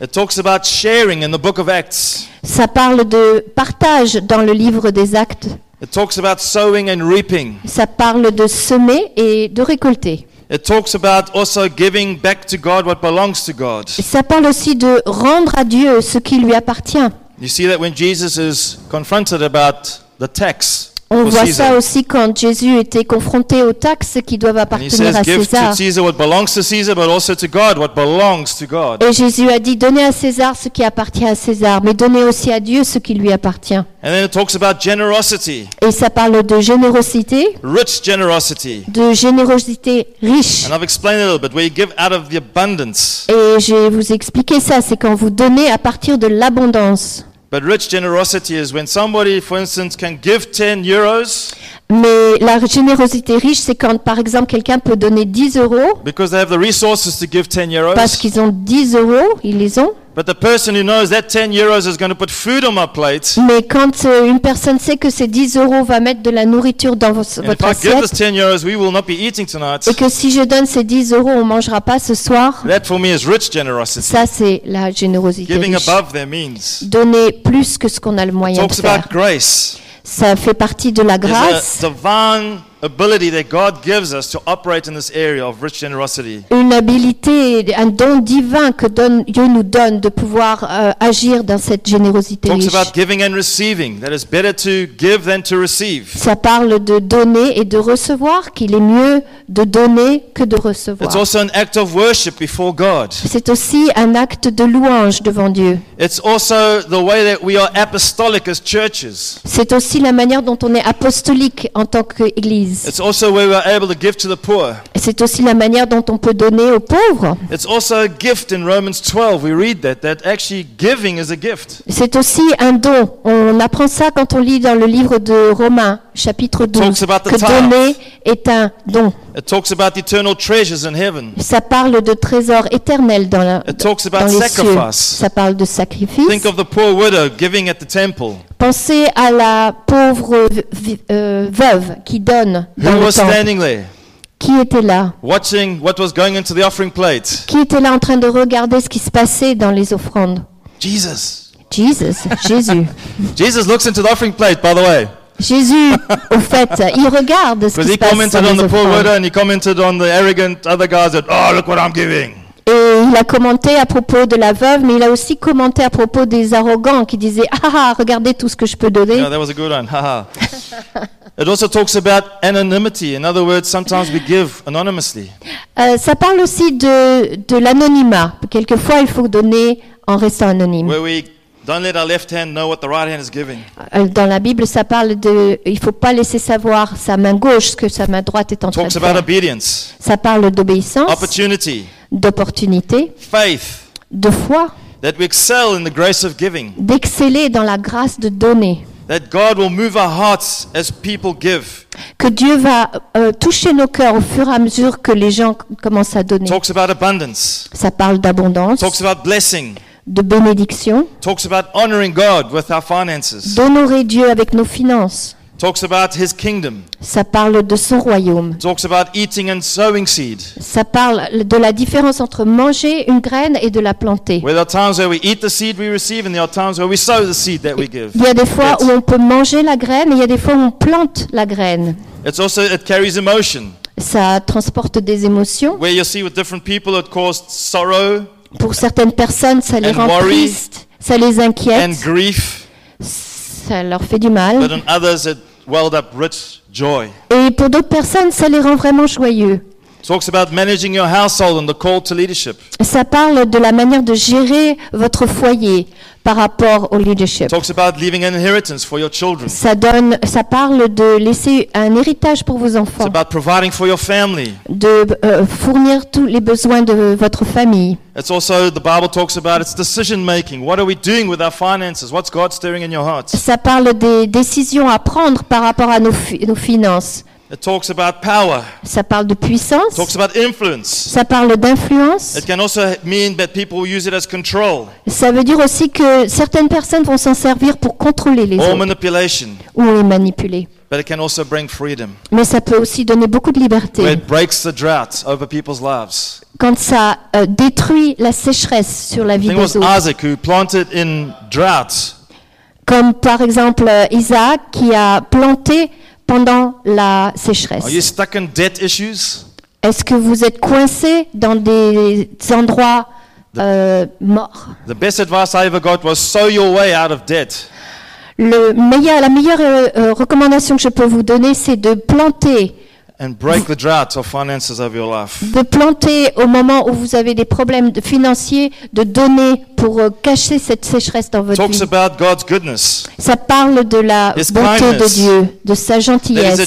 It talks about sharing in the book of Acts. ça parle de partage dans le livre des actes. It talks about sowing and reaping. Ça parle de semer et de récolter. It talks about also giving back to God what belongs to God. Et ça parle aussi de rendre à Dieu ce qui lui appartient. You see that when Jesus is confronted about the tax On voit ça aussi quand Jésus était confronté aux taxes qui doivent and he appartenir says, à "Give to César. Caesar what belongs to Caesar, but also to God what belongs to God." Et Jésus a dit, donnez à César ce qui appartient à César, mais donnez aussi à Dieu ce qui lui appartient. And then it talks about generosity, Et ça parle de générosité, rich generosity. de générosité riche. And I've explained it a little bit, where you give out of the abundance. Et je vais vous expliquer ça, c'est quand vous donnez à partir de l'abondance. But rich generosity is when somebody, for instance, can give 10 euros Mais la générosité riche, c'est quand, par exemple, quelqu'un peut donner 10 euros because they have the resources to give 10 parce euros. qu'ils ont 10 euros, ils les ont. But the person who knows that 10 euros is going to put food on my plate, Mais quand euh, une personne sait que ces 10 euros va mettre de la nourriture dans vos- if votre I give assiette this 10 euros, we will not be eating tonight. et que si je donne ces 10 euros, on mangera pas ce soir, That for me is rich generosity, ça c'est la générosité giving riche. above their means. Donner plus que ce qu'on a le moyen de Talks faire. about grace. Ça fait partie de la grâce, ability that God gives us to operate in this area of rich generosity. une habilité, un don divin que donne- Dieu nous donne de pouvoir euh, agir dans cette générosité Talks riche. about giving and receiving. That it's better to give than to receive. Ça parle de donner et de recevoir, qu'il est mieux de donner que de recevoir. It's also an act of worship before God. C'est aussi un acte de louange devant Dieu. It's also the way that we are apostolic as churches. C'est aussi la manière dont on est apostolique en tant qu'Église. It's also where we are able to give to the poor. Et c'est aussi la manière dont on peut donner aux pauvres. It's also a gift in Romans 12. We read that, that actually giving is a gift. C'est aussi un don. On apprend ça quand on lit dans le livre de Romains, chapitre 12, Talks about the que donner est un don. It talks about eternal treasures in heaven. Ça parle de trésors éternels dans, la, It talks dans about les cieux. sacrifice. Ça parle de sacrifice. Think of the poor widow giving at the temple. Pensez à la pauvre euh, veuve qui donne dans Who le temple. standing there? Qui était là? Watching what was going into the offering plate? Qui était là en train de regarder ce qui se passait dans les offrandes? Jesus. Jesus, Jésus. (laughs) Jesus looks into the offering plate, by the way. Jésus, au fait, il regarde ce qui he se passe on les the poor offrandes. widow and he commented on the arrogant other guys that, oh, look what I'm giving. Et il a commenté à propos de la veuve, mais il a aussi commenté à propos des arrogants qui disaient Ah ah, regardez tout ce que je peux donner. Yeah, that was a good one. Haha. it also talks about anonymity. In other words, sometimes we give anonymously. Euh, ça parle aussi de, de l'anonymat. Quelquefois, il faut donner en restant anonyme. Where we don't let our left hand know what the right hand is giving. Dans la Bible, ça parle de. Il faut pas laisser savoir sa main gauche ce que sa main droite est en train de about faire. obedience, Ça parle d'obéissance, opportunity, d'opportunité, faith, de foi, that we excel in the grace of giving, d'exceller dans la grâce de donner. that God will move our hearts as people give. Que Dieu va euh, toucher nos cœurs au fur et à mesure que les gens commencent à donner. Talks about abundance, Ça parle d'abondance, talks about blessing, de bénédiction, talks about honoring God with our finances, d'honorer Dieu avec nos finances. talks about His kingdom, Ça parle de son royaume. talks about eating and sowing seed. Ça parle de la différence entre manger une graine et de la planter. Il y a des fois où on peut manger la graine et il y a des fois où on plante la graine. It's also it carries emotion. Ça transporte des émotions. Where you see with different people, it caused sorrow Pour certaines personnes, ça les rend tristes, ça les and inquiète, grief, ça leur fait du but mal. Et pour d'autres personnes, ça les rend vraiment joyeux. Talks about managing your household and the call to leadership. Ça parle de la manière de gérer votre foyer par rapport au leadership. Talks about leaving an inheritance for your children. Ça donne, ça parle de laisser un héritage pour vos It's enfants, about providing for your family. de euh, fournir tous les besoins de votre famille. It's also the Bible talks about its decision making. What are we doing with our finances? What's God stirring in your hearts? Ça parle des décisions à prendre par rapport à nos finances. It talks about power. Ça parle de puissance. talks about influence. Ça parle d'influence. It can also mean that people will use it as control Ça veut dire aussi que certaines personnes vont s'en servir pour contrôler les or autres manipulation. ou les manipuler. But it can also bring freedom. Mais ça peut aussi donner beaucoup de Where liberté. it breaks the drought over people's lives. Quand ça euh, détruit la sécheresse sur la vie des was autres. Isaac who planted in drought Comme par exemple euh, Isaac qui a planté pendant la sécheresse. Are you stuck in debt issues? Est-ce que vous êtes coincé dans des endroits euh, morts? The best advice I ever got was sow your way out of debt. Le meilleur, La meilleure euh, euh, recommandation que je peux vous donner, c'est de planter, and break the drought of finances of your life. de planter au moment où vous avez des problèmes financiers, de donner pour euh, cacher cette sécheresse dans votre Talks vie. about God's goodness. Ça parle de la His bonté de. Dieu, de sa gentillesse.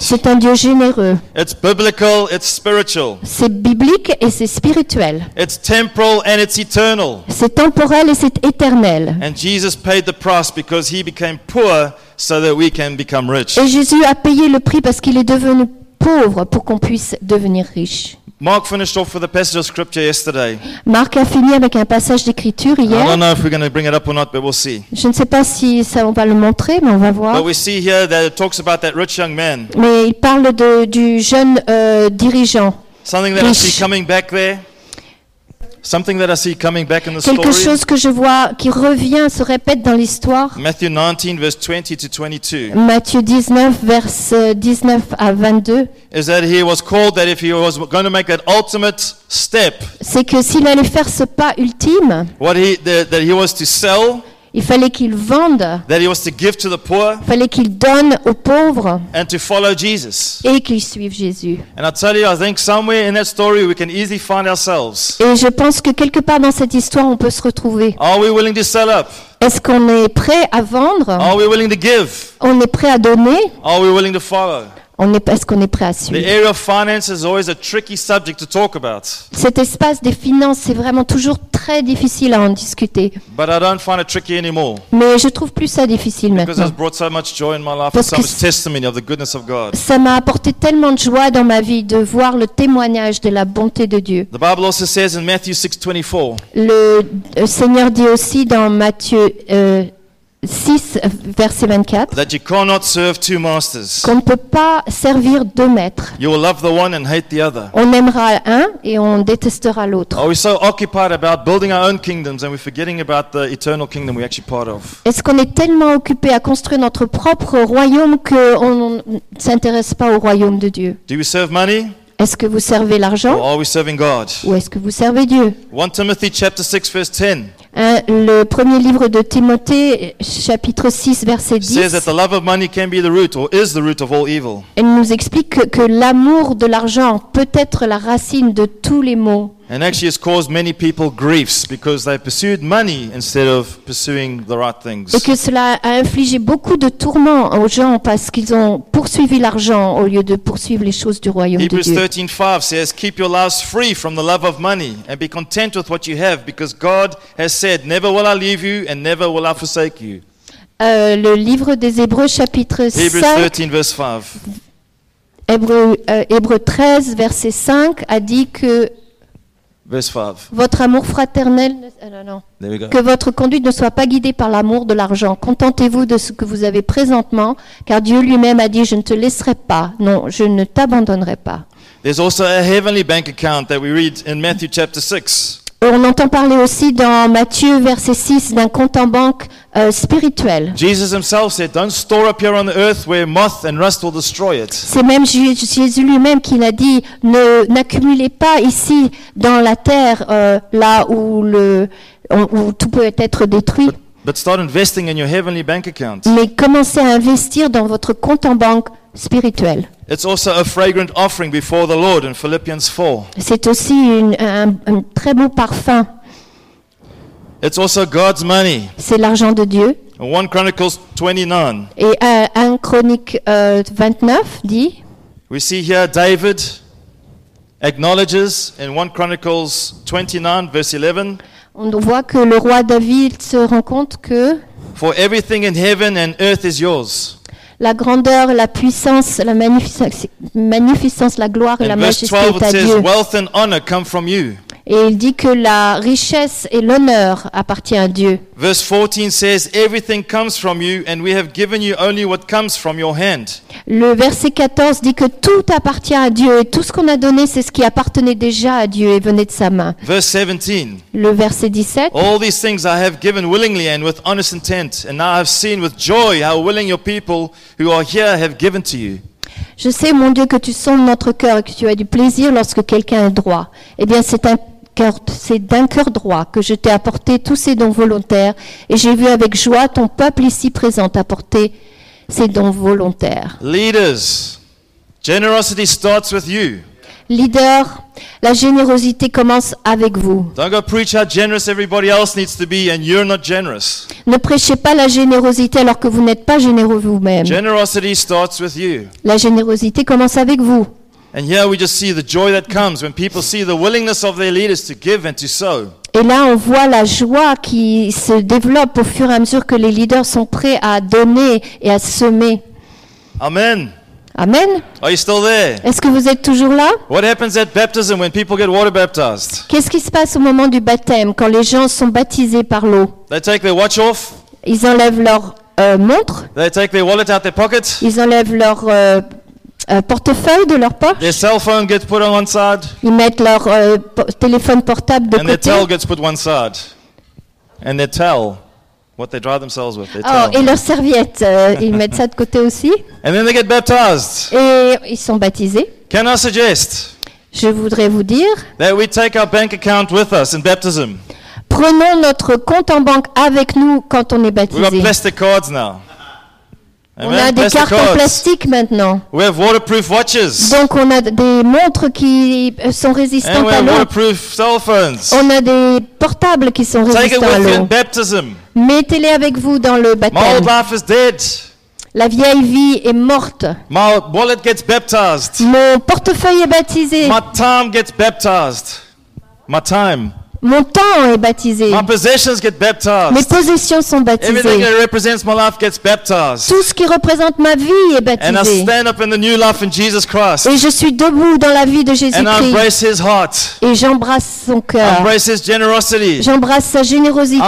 C'est un Dieu généreux. It's biblical, it's spiritual. C'est biblique et c'est spirituel. It's temporal and it's eternal. C'est temporel et c'est éternel. And Jesus paid the price because he became poor so that we can become rich. Et Jésus a payé le prix parce qu'il est devenu pauvre pour qu'on puisse devenir riche. Mark finished off with a passage of scripture yesterday. Marc a fini avec un passage d'écriture I don't hier. know if we're going to bring it up or not, but we'll see. Je ne sais pas si ça on va le montrer, mais on va voir. But we see here that it talks about that rich young man. Mais il parle de, du jeune euh, dirigeant. Something that I Riche. see coming back there. Something that I see coming back in the Quelque story. chose que je vois qui revient, se répète dans l'histoire. Matthew 19, verse 20 to 22. Matthieu 19, verset 19 à 22. Is that he was called that if he was going to make that ultimate step, C'est que s'il allait faire ce pas ultime, what he that, that he was to sell, il fallait qu'il vende, that he was to give to the poor, il fallait qu'il donne aux pauvres and to follow Jesus. et qu'il suive Jésus. And I tell you, I think somewhere in that story we can easily find ourselves. Et je pense que quelque part dans cette histoire, on peut se retrouver. Are we willing to sell up? Est-ce qu'on est prêt à vendre? Are we willing to give? On est prêt à donner? Are we willing to follow? On est, Est-ce qu'on est prêt à The suivre area of finance is always a tricky subject to talk about, Cet espace des finances, c'est vraiment toujours très difficile à en discuter. but I don't find it tricky anymore Mais je trouve plus ça difficile maintenant. brought so much joy in my life and Parce so que much c- testimony of the goodness of God. Ça m'a apporté tellement de joie dans ma vie de voir le témoignage de la bonté de Dieu. The Bible also says in Matthew 6:24, Le euh, Seigneur dit aussi dans Matthieu euh, 6, euh, verset 24, that you cannot serve two masters. qu'on ne peut pas servir deux maîtres. You will love the one and hate the other. On aimera un et on détestera l'autre. Are we so occupied about building our own kingdoms and we're forgetting about the eternal kingdom we're actually part of? Est-ce qu'on est tellement occupé à construire notre propre royaume qu'on ne s'intéresse pas au royaume de Dieu? Do we serve money? Est-ce que vous servez l'argent? Ou est-ce que vous servez Dieu? 1 Timothy chapter 6 verse 10 Hein, Le premier livre de Timothée, chapitre 6, verset says that 10, the love of money can be the root or is the root of all evil. elle nous explique que, que l'amour de l'argent peut être la racine de tous les maux. And actually, it's caused many people griefs because they pursued money instead of pursuing the right things. Et que cela a infligé beaucoup de tourments aux gens parce qu'ils ont poursuivi l'argent au lieu de poursuivre les choses du royaume de Hebrews Dieu. 13:5 says, "Keep your lives free from the love of money, and be content with what you have, because God has said, Never will I leave you, and never will I forsake you." Euh, le livre des Hébreux, chapitre Hebrews 5, 13 verse 5. Hébreux, euh, Hébreux 13, verset 5, a dit que Verse 5. Votre amour fraternel, ne- ah non, non. Que votre conduite ne soit pas guidée par l'amour de l'argent. Contentez-vous de ce que vous avez présentement, car Dieu lui-même a dit, je ne te laisserai pas, non, je ne t'abandonnerai pas. There's also a heavenly bank account that we read in Matthew chapter 6. On entend parler aussi dans Matthieu, verset 6, d'un compte en banque euh, spirituel. Jesus himself said, Don't store up here on the earth where moth and rust will destroy it. C'est même Jésus lui-même qui l'a dit, ne n'accumulez pas ici dans la terre, euh, là où, le, où tout peut être détruit, But start investing in your heavenly bank account. mais commencez à investir dans votre compte en banque spirituel. It's also a fragrant offering before the Lord in Philippians 4. C'est aussi une- un, un très beau parfum. It's also God's money. C'est l'argent de Dieu. 1 Chronicles 29. Et 1 Chronique euh, 29 dit, We see here David acknowledges in 1 Chronicles 29, verse 11 on voit que le roi David se rend compte que For everything in heaven and earth is yours. la grandeur, la puissance, la magnificence, magnificence la gloire et la verse majesté 12, est à it says, Dieu. Wealth and honor come from you. Et il dit que la richesse et l'honneur appartient à Dieu. Verse 14 says, Everything comes from you, and we have given you only what comes from your hand. Le verset 14 dit que tout appartient à Dieu et tout ce qu'on a donné, c'est ce qui appartenait déjà à Dieu et venait de sa main. Verse 17 Le verset 17, All these things I have given willingly and with honest intent, and now I have seen with joy how willing your people who are here have given to you. Je sais, mon Dieu, que tu sondes notre cœur et que tu as du plaisir lorsque quelqu'un est droit. Eh bien, c'est un c'est d'un cœur droit que je t'ai apporté tous ces dons volontaires, et j'ai vu avec joie ton peuple ici présent apporter ces dons volontaires. Leaders, generosity starts with you. Leader, la générosité commence avec vous. Ne prêchez pas la générosité alors que vous n'êtes pas généreux vous-même. La générosité commence avec vous. And here we just see the joy that comes when people see the willingness of their leaders to give and to sow. Et là, on voit la joie qui se développe au fur et à mesure que les leaders sont prêts à donner et à semer. Amen. Amen. Are you still there? Est-ce que vous êtes toujours là? What happens at baptism when people get water baptized? Qu'est-ce qui se passe au moment du baptême quand les gens sont baptisés par l'eau? They take their watch off, Ils enlèvent leur euh, montre, they take their wallet out their pocket, ils enlèvent leur euh, euh, portefeuille de leur poche, their cell phone gets put on one side, ils mettent leur euh, téléphone portable de and their côté. towel gets put one side. And their towel, what they dry themselves with, their Oh, et leur serviette, euh, ils mettent ça de côté aussi. And then they get baptized. Et ils sont baptisés. Can I suggest Je voudrais vous dire, that we take our bank account with us in baptism? prenons notre compte en banque avec nous quand on est We've got baptisé. plastic cards now. On a des cartes en plastique maintenant. We have waterproof watches. Donc on a des montres qui euh, sont And résistantes we à l'eau. waterproof cell phones. On a des portables qui sont Take it résistants à with you in l'eau. baptism. Mettez-les avec vous dans le My old baptême. life is dead. La vieille vie est morte. My wallet gets baptized. Mon portefeuille est baptisé. My time gets baptized. My time. Mon temps est baptisé. My possessions get Mes baptized. possessions sont Everything baptisées. that represents my life gets baptized. Tout ce qui représente ma vie est And I baptisé. stand up in the new life in Jesus Christ. Et je suis debout dans la vie de And I Jésus-Christ. embrace his heart. Et j'embrasse son cœur. J'embrasse sa générosité.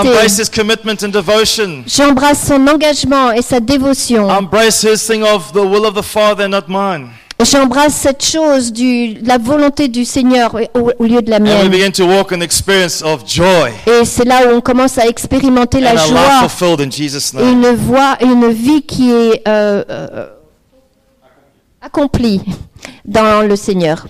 J'embrasse son engagement et sa dévotion. Embrace his thing of the will of the Father, not mine. J'embrasse cette chose du la volonté du Seigneur au, au lieu de la And we mienne. begin to walk in the experience of joy Et c'est là où on commence à expérimenter la and joie fulfilled in Jesus' name. une voie une vie qui est euh, euh, accomplie dans le Seigneur.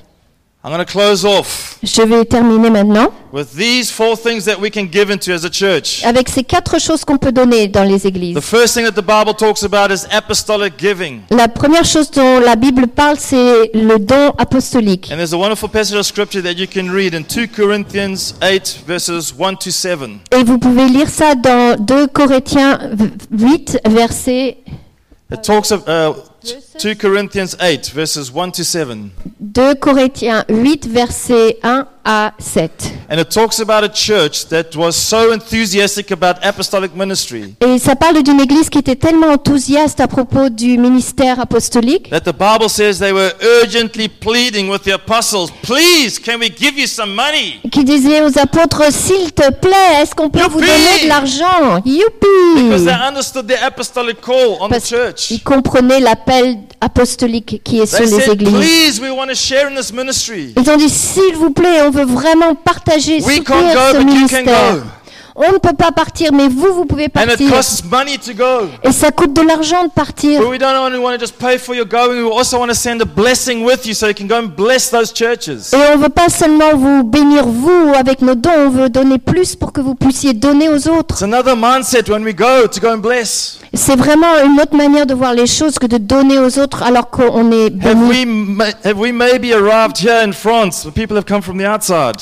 I'm going to close off Je vais terminer maintenant with these four things that we can give into as a church. avec ces quatre choses qu'on peut donner dans les églises. The first thing that the Bible talks about is apostolic giving. La première chose dont la Bible parle, c'est le don apostolique. And there's a wonderful passage of scripture that you can read in 2 Corinthians 8, verses 1 to 7. Et vous pouvez lire ça dans 2 Corinthiens 8, verset It talks of uh, 2 Corinthians 8, verses 1 to 7. 2 Corinthiens 8, verset 1 à 7. And it talks about a church that was so enthusiastic about apostolic ministry Et ça parle d'une église qui était tellement enthousiaste à propos du ministère apostolique that the Bible says they were urgently pleading with the apostles, Please, can we give you some money? qui disait aux apôtres, s'il te plaît, est-ce qu'on peut vous Youpi donner de l'argent? Because they Youpi understood the apostolic call on the Parce church. qu'ils comprenaient l'appel apostolique qui est sur They les said, églises. Please, we want to share in this ministry. Ils ont dit, s'il vous plaît, on veut vraiment partager, soutenir ce ministère. On ne peut pas partir, mais vous, vous pouvez And it partir. costs money to go. Et ça coûte de l'argent de partir. But we don't only want to just pay for your going, we also want to send a blessing with you so you can go and bless those churches. Et on ne veut pas seulement vous bénir vous avec nos dons, on veut donner plus pour que vous puissiez donner aux It's autres. another mindset when we go to go and bless. C'est vraiment une autre manière de voir les choses que de donner aux autres alors qu'on est béni.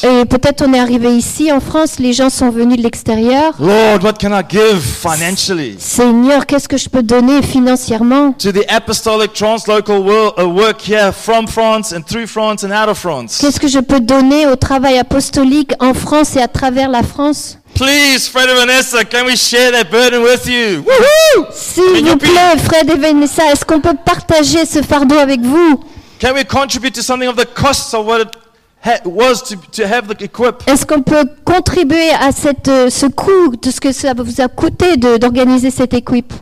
Et peut-être on est arrivé ici en France, les gens sont venus de l'extérieur. Lord, what can I give financially? Seigneur, qu'est-ce que je peux donner financièrement? To the apostolic translocal uh, work here from France and through France and out of France? Qu'est-ce que je peux donner au travail apostolique en France et à travers la France? Please, Fred and Vanessa, can we share that burden with you? S'il vous plaît, Fred et Vanessa, est-ce qu'on peut partager ce fardeau avec vous? Can we contribute to something of the costs of what it Est-ce qu'on peut contribuer à cette, euh, ce coût de ce que ça vous a coûté d'organiser cette équipe?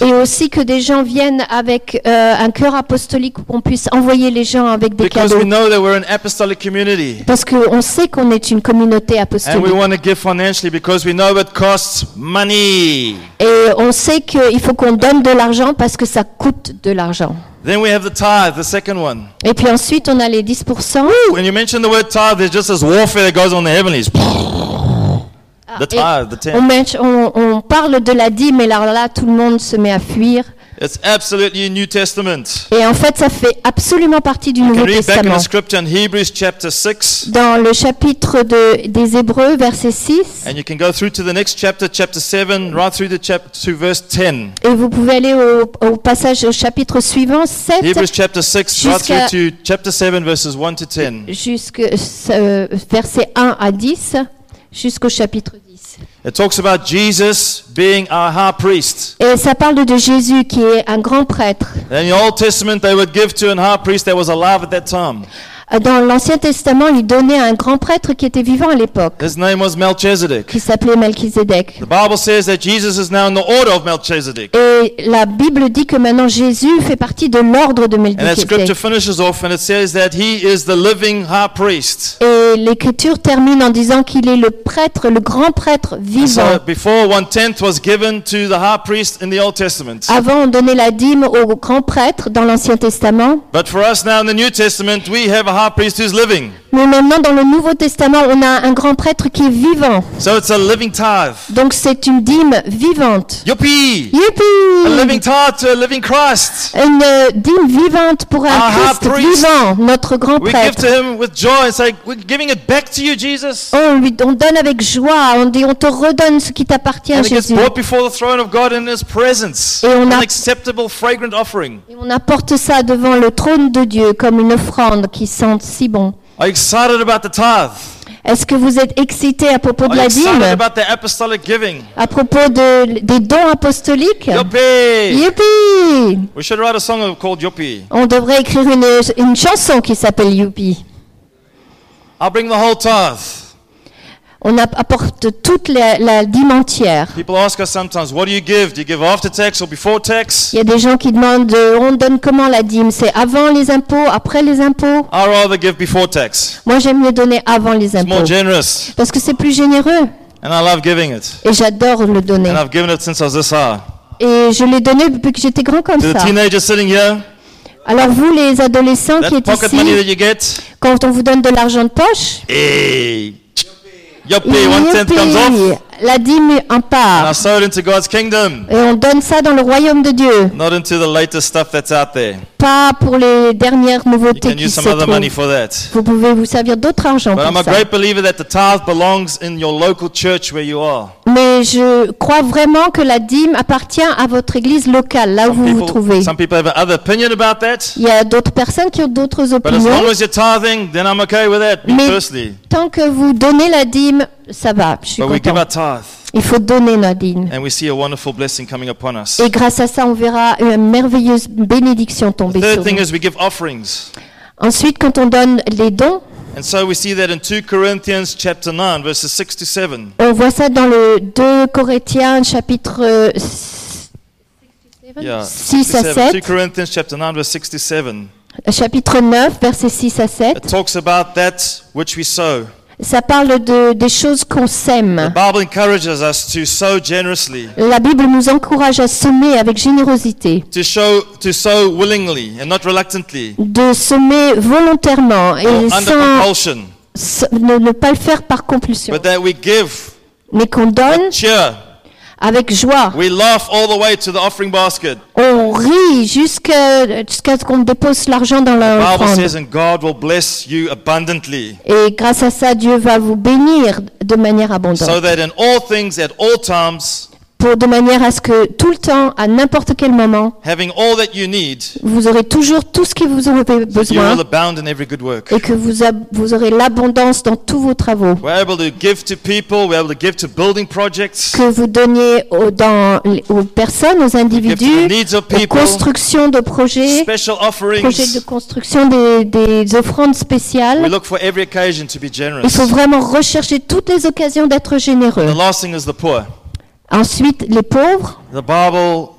Et aussi que des gens viennent avec euh, un cœur apostolique où on puisse envoyer les gens avec des Because cadeaux. we know that we're an apostolic community. Parce qu'on sait qu'on est une communauté apostolique. want to give financially because we know it costs money. Et on sait qu'il faut qu'on donne de l'argent parce que ça coûte de l'argent. Then we have the tithe, the second one. Et puis ensuite, on a les 10%. When you mention the word tithe, there's just this warfare that goes on in the heavenlies. The Et tithe, the on, tenth. on- on parle de la dîme, mais alors là, tout le monde se met à fuir. It's absolutely New Testament. Et en fait, ça fait absolument partie du Nouveau Testament. the scripture in Hebrews chapter 6, Dans le chapitre de- des Hébreux, verset 6, and you can go through to the next chapter, chapter 7, right through to, chap- to verse 10. et vous pouvez aller au, au passage au chapitre suivant, 7, Hebrews chapter 6, right Jusqu'à- through to chapter 7, verses 1 to 10. jusque euh, verset 1 à 10, jusqu'au chapitre 10. It talks about Jesus being our high priest. Et ça parle de Jésus qui est un grand prêtre. In the Old Testament, they would give to an high priest that was alive at that time. Dans l'Ancien Testament, il donnait un grand prêtre qui était vivant à l'époque, His name was Melchizedek. qui s'appelait Melchizedek. The Bible says that Jesus is now in the order of Melchizedek. Et la Bible dit que maintenant Jésus fait partie de l'ordre de And that scripture Melchizedek. finishes off and it says that he is the living high priest. Et l'Écriture termine en disant qu'il est le prêtre, le grand prêtre vivant. Avant, on donnait la dîme au grand prêtre dans l'Ancien Testament. But for us now in the New Testament, we have a high priest who's living. Mais maintenant, dans le Nouveau Testament, on a un grand prêtre qui est vivant. So it's a living tithe. Donc c'est une dîme vivante. A Youpi living tithe to a living Christ. Une euh, dîme vivante pour un Christ vivant, notre grand prêtre. On, lui, on donne avec joie, on dit on te redonne ce qui t'appartient, Jésus. on a- acceptable, fragrant offering. Et on apporte ça devant le trône de Dieu comme une offrande qui sent si bon. Are you excited about the tithe? Est-ce que vous êtes excité à propos de la dîme? À propos de, des dons apostoliques? Yuppie! Youpi We should write a song called Yuppie. On devrait écrire une, une chanson qui s'appelle Youpi. I'll bring the whole tithe. On ap- apporte toute la, la dîme entière. People ask us sometimes, what do you give? Do you give after tax or before tax? Il y a des gens qui demandent euh, on donne comment la dîme? C'est avant les impôts, après les impôts? I rather give before tax. Moi j'aime mieux donner avant les impôts. generous. Parce que c'est plus généreux. And I love giving it. Et j'adore le donner. And I've given it since I was this high. Et je l'ai donné depuis que j'étais grand comme ça. teenagers sitting here, Alors vous les adolescents qui êtes ici, get, quand on vous donne de l'argent de poche, hey, yuppie, one tenth comes youpi, off. La dîme en And I part. sow it into God's kingdom, Et on donne ça dans le royaume de Dieu. not into the latest stuff that's out there. Pas pour les dernières nouveautés qui se trouvent. Vous pouvez vous servir d'autre argent But I'm pour a ça. great believer that the tithe belongs in your local church where you are. Mais je crois vraiment que la dîme appartient à votre église locale, là où Some vous vous trouvez. some people have another opinion about that. Il y a d'autres personnes qui ont d'autres But as opinions. long as you're tithing, then I'm okay with that, me Mais- personally. Tant que vous donnez la dîme, ça va, je suis But we give content. our tithe, Il faut donner la dîme. and we see a wonderful blessing coming upon us. Et grâce à ça, on verra une merveilleuse bénédiction tomber third sur thing nous. is we give offerings. Ensuite, quand on donne les dons, And so we see that in 2 Corinthians chapter 9, verses 6 to 7. on voit ça dans le 2 Corinthiens chapitre euh, Yeah, 6 à 2 7, Corinthians chapter 9, verse 6 to 7. chapitre 9, versets 6 à 7. It talks about that which we sow. Ça parle de, des choses qu'on The sème. Bible encourages us to sow generously, La Bible nous encourage à semer avec générosité, to show to sow willingly and not reluctantly, de semer volontairement et sans ne, ne pas le faire par compulsion, but that we give mais qu'on donne cheer. Avec joie. We laugh all the way to the offering basket. On rit jusqu'à ce qu'on dépose l'argent dans abundantly, Et grâce à ça, Dieu va vous bénir de manière so abondante. that in all things, at all times, Pour de manière à ce que tout le temps, à n'importe quel moment, having all that you need, vous aurez toujours tout ce que vous aurez besoin et que vous, a- vous aurez l'abondance dans tous vos travaux. People, Que vous donniez aux, dans, les- aux personnes, aux individus, of aux people, constructions de projets, projets de construction des, des offrandes spéciales. look for every occasion to be Il faut vraiment rechercher toutes les occasions d'être généreux. The last thing is the poor. Ensuite, les pauvres. The Bible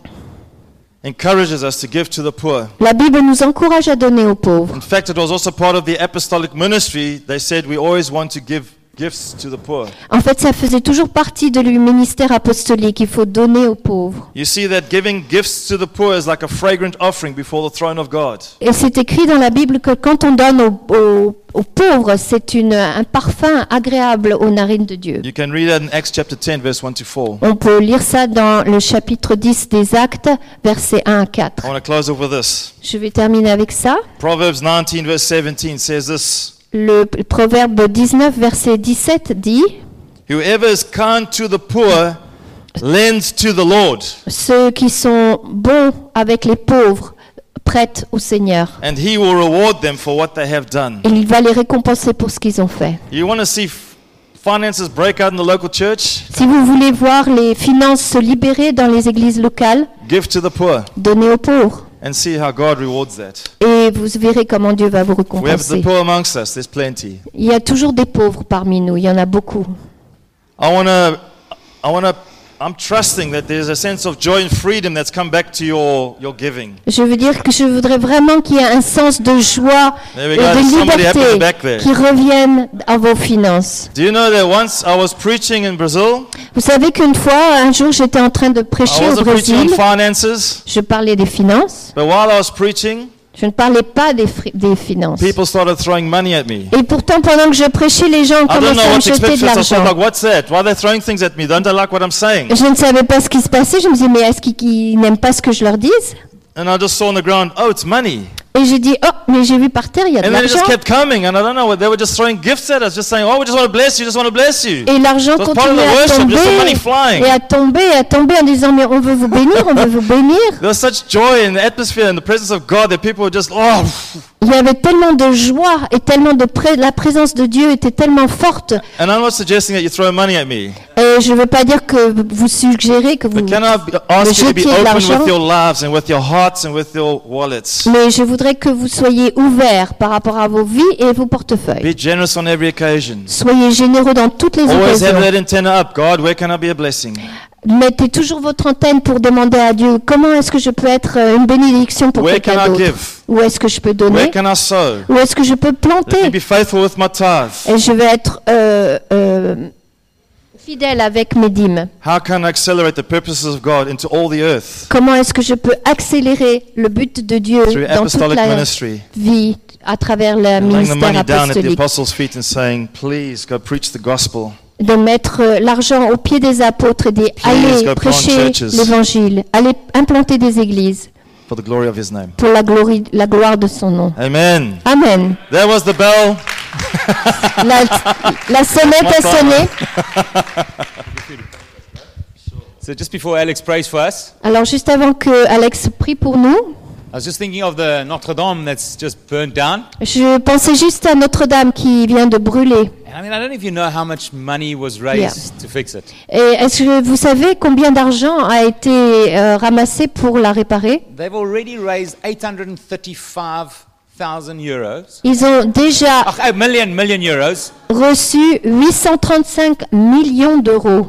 encourages us to give to the poor. La Bible nous encourage à donner aux pauvres. In fact, it was also part of the apostolic ministry. They said we always want to give gifts to the poor. En fait, ça faisait toujours partie de le ministère apostolique. Il faut donner aux pauvres. You see that giving gifts to the poor is like a fragrant offering before the throne of God. Et c'est écrit dans la Bible que quand on donne aux, aux- aux pauvres, c'est un parfum agréable aux narines de Dieu. You can read that in Acts chapter 10, verse 1 to 4. On peut lire ça dans le chapitre 10 des Actes, versets 1 à 4. I want to close off with this. Je vais terminer avec ça. Proverbs 19, verse 17 says this Le proverbe 19, verset 17 dit Whoever is kind to the poor lends to the Lord, Ceux qui sont bons avec les pauvres prêtent au Seigneur. and he will reward them for what they have done. Et il va les récompenser pour ce qu'ils ont fait. You want to see f- finances break out in the local church? Si vous voulez voir les finances se libérer dans les églises locales, Give to the poor donnez aux pauvres. and see how God rewards that. Et vous verrez comment Dieu va vous We have the récompenser. poor amongst us, there's plenty. Il y a toujours des pauvres parmi nous, il y en a beaucoup. I want to, I want to, I'm trusting that there's a sense of joy and freedom that's come back to your, your giving. Je veux dire que je voudrais vraiment qu'il y ait un sens de joie There et we go. de Somebody liberté there. qui reviennent à vos finances. Do you know that once I was preaching in Brazil? Vous savez qu'une fois, un jour, j'étais en train de I prêcher au wasn't preaching on Brésil. finances, Je parlais des finances. but while I was preaching, Je ne parlais pas des, finances. people started throwing money at me. Et pourtant, pendant que je prêchais, les gens know à me jeter de l'argent. like? Je ne savais pas ce qui se passait. Je me disais, mais est-ce qu'ils n'aiment pas ce que je leur dise? And I just saw on the ground, oh, it's money. Et j'ai dit, oh, mais j'ai vu par terre, il y a de l'argent. just kept coming, and I don't know what they were just throwing gifts at us, just saying, oh, we just want to bless you, just want to bless you. Et l'argent continuait à tomber, et à tomber, et à tomber en disant, mais on veut vous bénir, on veut vous bénir. There was such joy in the atmosphere and the presence of God that people were just, oh. Il y avait tellement de joie et tellement de pré- la présence de Dieu était tellement forte. And I'm not suggesting that you throw money at me, Et je ne veux pas dire que vous suggérez que vous... be jetiez de l'argent? Mais je voudrais que vous soyez ouverts par rapport à vos vies et vos portefeuilles. Be generous on every occasion. Soyez généreux dans toutes les Always have occasions. that antenna up. God, where can I be a blessing? Mettez toujours votre antenne pour demander à Dieu comment est-ce que je peux être euh, une bénédiction pour Where can quelqu'un I d'autre? give? Où est-ce que je peux Where donner can I sow? Où est-ce que je peux Let me planter? be faithful with my tithe. Et je vais être euh, euh, fidèle avec mes dîmes. How can I accelerate the purposes of God into all the earth? Comment est-ce que je peux accélérer le but de Dieu through dans toute la ministry? vie à travers le ministère apostolique? de mettre euh, l'argent au pied des apôtres et des Please aller prêcher l'évangile, aller implanter des églises pour la, glorie, la gloire de son nom. Amen. Amen. That was the bell. La, la sonnette a sonné. So just before Alex prays for us, Alors juste avant que Alex prie pour nous, I was just thinking of the Notre Dame that's just burnt down. je pensais juste à Notre-Dame qui vient de brûler. And I mean, I don't know if you know how much money was raised to fix it. Et est-ce que vous savez combien d'argent a été euh, ramassé pour la réparer? They've already raised 835,000 euros. Ils ont déjà a million, million euros. reçu 835 millions d'euros.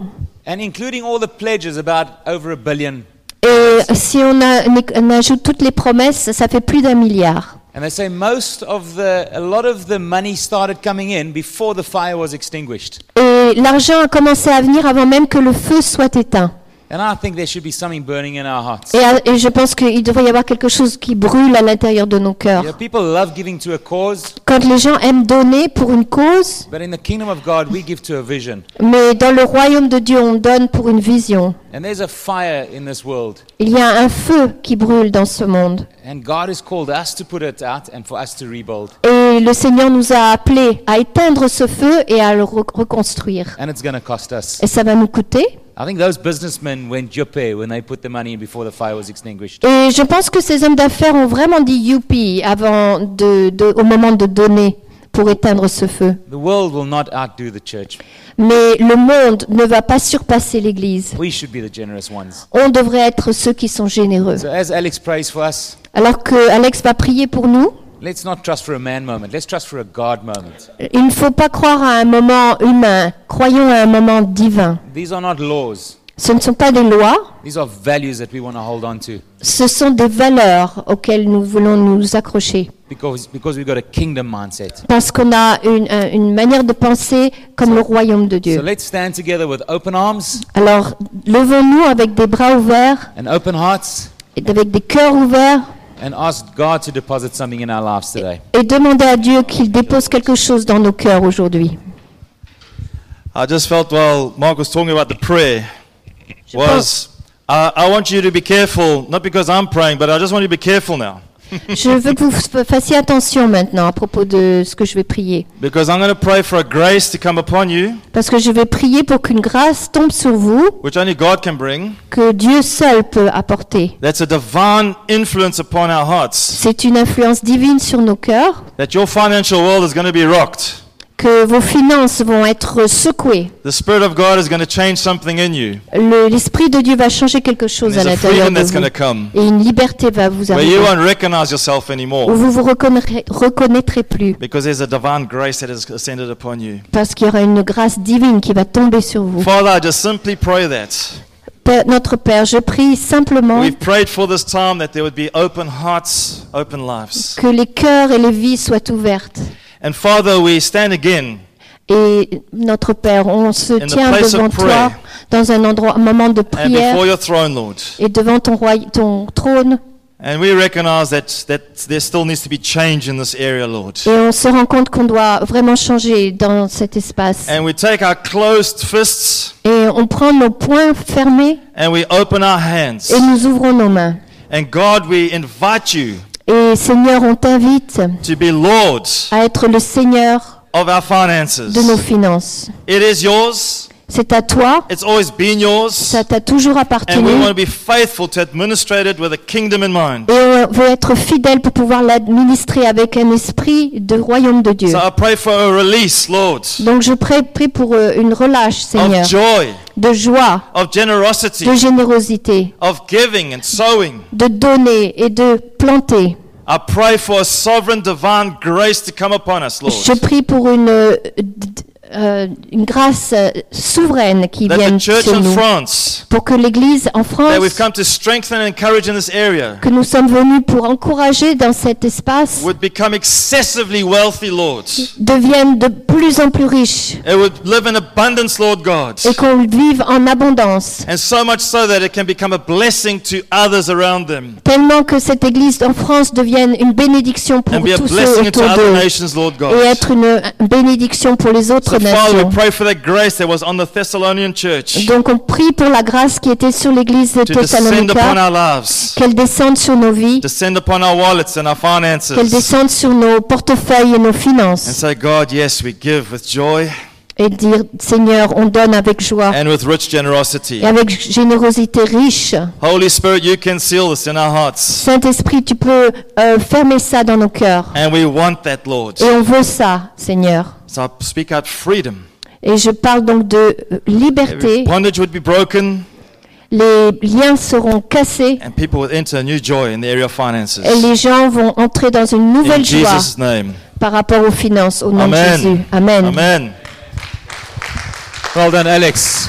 Et si on, a- on ajoute toutes les promesses, ça fait plus d'un milliard. And they say most of the, a lot of the money started coming in before the fire was extinguished. Et l'argent a commencé à venir avant même que le feu soit éteint. And I think there should be something burning in our hearts. Et, je pense qu'il devrait y avoir quelque chose qui brûle à l'intérieur de nos cœurs. Yeah, people love giving to a cause, Quand les gens aiment donner pour une cause, but in the kingdom of God, we give to a vision. mais dans le royaume de Dieu, on donne pour une vision. And there's a fire in this world. Il y a un feu qui brûle dans ce monde. And God has called us to put it out and for us to rebuild. Et le Seigneur nous a appelés à éteindre ce feu et à le re- reconstruire. And it's going to cost us. Et ça va nous coûter. I think those businessmen went juppe when they put the money in before the fire was extinguished. Et je pense que ces hommes d'affaires ont vraiment dit youpi avant de, de- au moment de donner pour éteindre ce feu. The world will not outdo the church. Mais le monde ne va pas surpasser l'Église. We should be the generous ones. On devrait être ceux qui sont généreux. So as Alex prays for us, Alors que Alex va prier pour nous, let's not trust for a man moment. Let's trust for a God moment. il ne faut pas croire à un moment humain. Croyons à un moment divin. These are not laws. Ce ne sont pas des lois, These are values that we want to hold on to ce sont des valeurs auxquelles nous voulons nous accrocher. because, because we've got a kingdom mindset. Parce qu'on a une, un- une manière de penser comme le royaume de So Dieu. let's stand together with open arms Alors, levons-nous avec des bras ouverts, and open hearts et avec des cœurs ouverts, and ask God to deposit something in our lives today. et demander à Dieu qu'il dépose quelque chose dans nos cœurs aujourd'hui. I just felt while Mark was talking about the prayer was I, I want you to be careful, not because I'm praying, but I just want you to be careful now. Je veux que vous fassiez attention maintenant à propos de ce que je vais prier. Because I'm going to pray for a grace to come upon you, Parce que je vais prier pour qu'une grâce tombe sur vous, which only God can bring. que Dieu seul peut apporter. That's a divine influence upon our hearts. C'est une influence divine sur nos cœurs, That your financial world is going to be rocked. Que vos finances vont être secouées. L'Esprit de Dieu va changer quelque chose à l'intérieur de vous. Et une liberté va vous arriver. Où vous vous reconnaîtrez, reconnaîtrez plus. Parce qu'il y aura une grâce divine qui va tomber sur vous. Father, I just simply pray that. Notre Père, je prie simplement que les cœurs et les vies soient ouvertes. And Father, we stand again Et notre Père, on se tient devant prayer. toi dans un endroit, un moment de and prière before your throne, Lord. et devant ton, roi, ton trône. And we recognize that, that there still needs to be change in this area, Lord. Et on se rend compte qu'on doit vraiment changer dans cet espace. And we take our closed fists Et on prend nos poings fermés and we open our hands. et nous ouvrons nos mains. And God, we invite you Et Seigneur, on t'invite to be Lord à être le Seigneur of our finances. de nos finances. It is yours. C'est à toi, It's always been yours. ça t'a toujours And we appartenu. want to be faithful to administrate it with a kingdom in mind. Et on veut être fidèle pour pouvoir l'administrer avec un esprit de royaume de Dieu. So I pray for a release, Lord, Donc je prie, prie pour euh, une relâche, Seigneur, of joy, de joie, of generosity, de générosité, of giving and sowing. de donner et de planter. I pray for a sovereign divine grace to come upon us, Lord. Je prie pour une, euh, une grâce euh, souveraine qui That vienne sur nous. France, Pour que l'Église en France, come to strengthen and encourage in this area, que nous sommes venus pour encourager dans cet espace, would become excessively wealthy, Lord. devienne de plus en plus riche It would live in abundance, Lord God. et qu'on vive en abondance. And so much so that it can become a blessing to others around them. Tellement que cette Église en France devienne une bénédiction pour And tous ceux autour d'eux et être une bénédiction pour les autres So, Father, we nations. pray for that grace that was on the Thessalonian church Donc on prie pour la grâce qui était sur l'Église de to descend upon Thessalonica, our lives, qu'elle descende sur nos vies, descend upon our wallets and our qu'elle descende sur nos portefeuilles et nos And finances. say, God, yes, we give with joy Et dire, Seigneur, on donne avec joie and with rich generosity. et avec générosité riche. Holy Spirit, you can seal this in our hearts. Saint-Esprit, tu peux euh, fermer ça dans nos cœurs. And we want that, Lord. Et on veut ça, Seigneur. So I speak out freedom. Et je parle donc de euh, liberté. bondage would be broken Les liens seront cassés and people would enter a new joy in the area of finances. et les gens vont entrer dans une In nouvelle joie Jesus' name. par rapport aux finances, au nom de Amen. Jésus. Amen. Amen. Well done, Alex.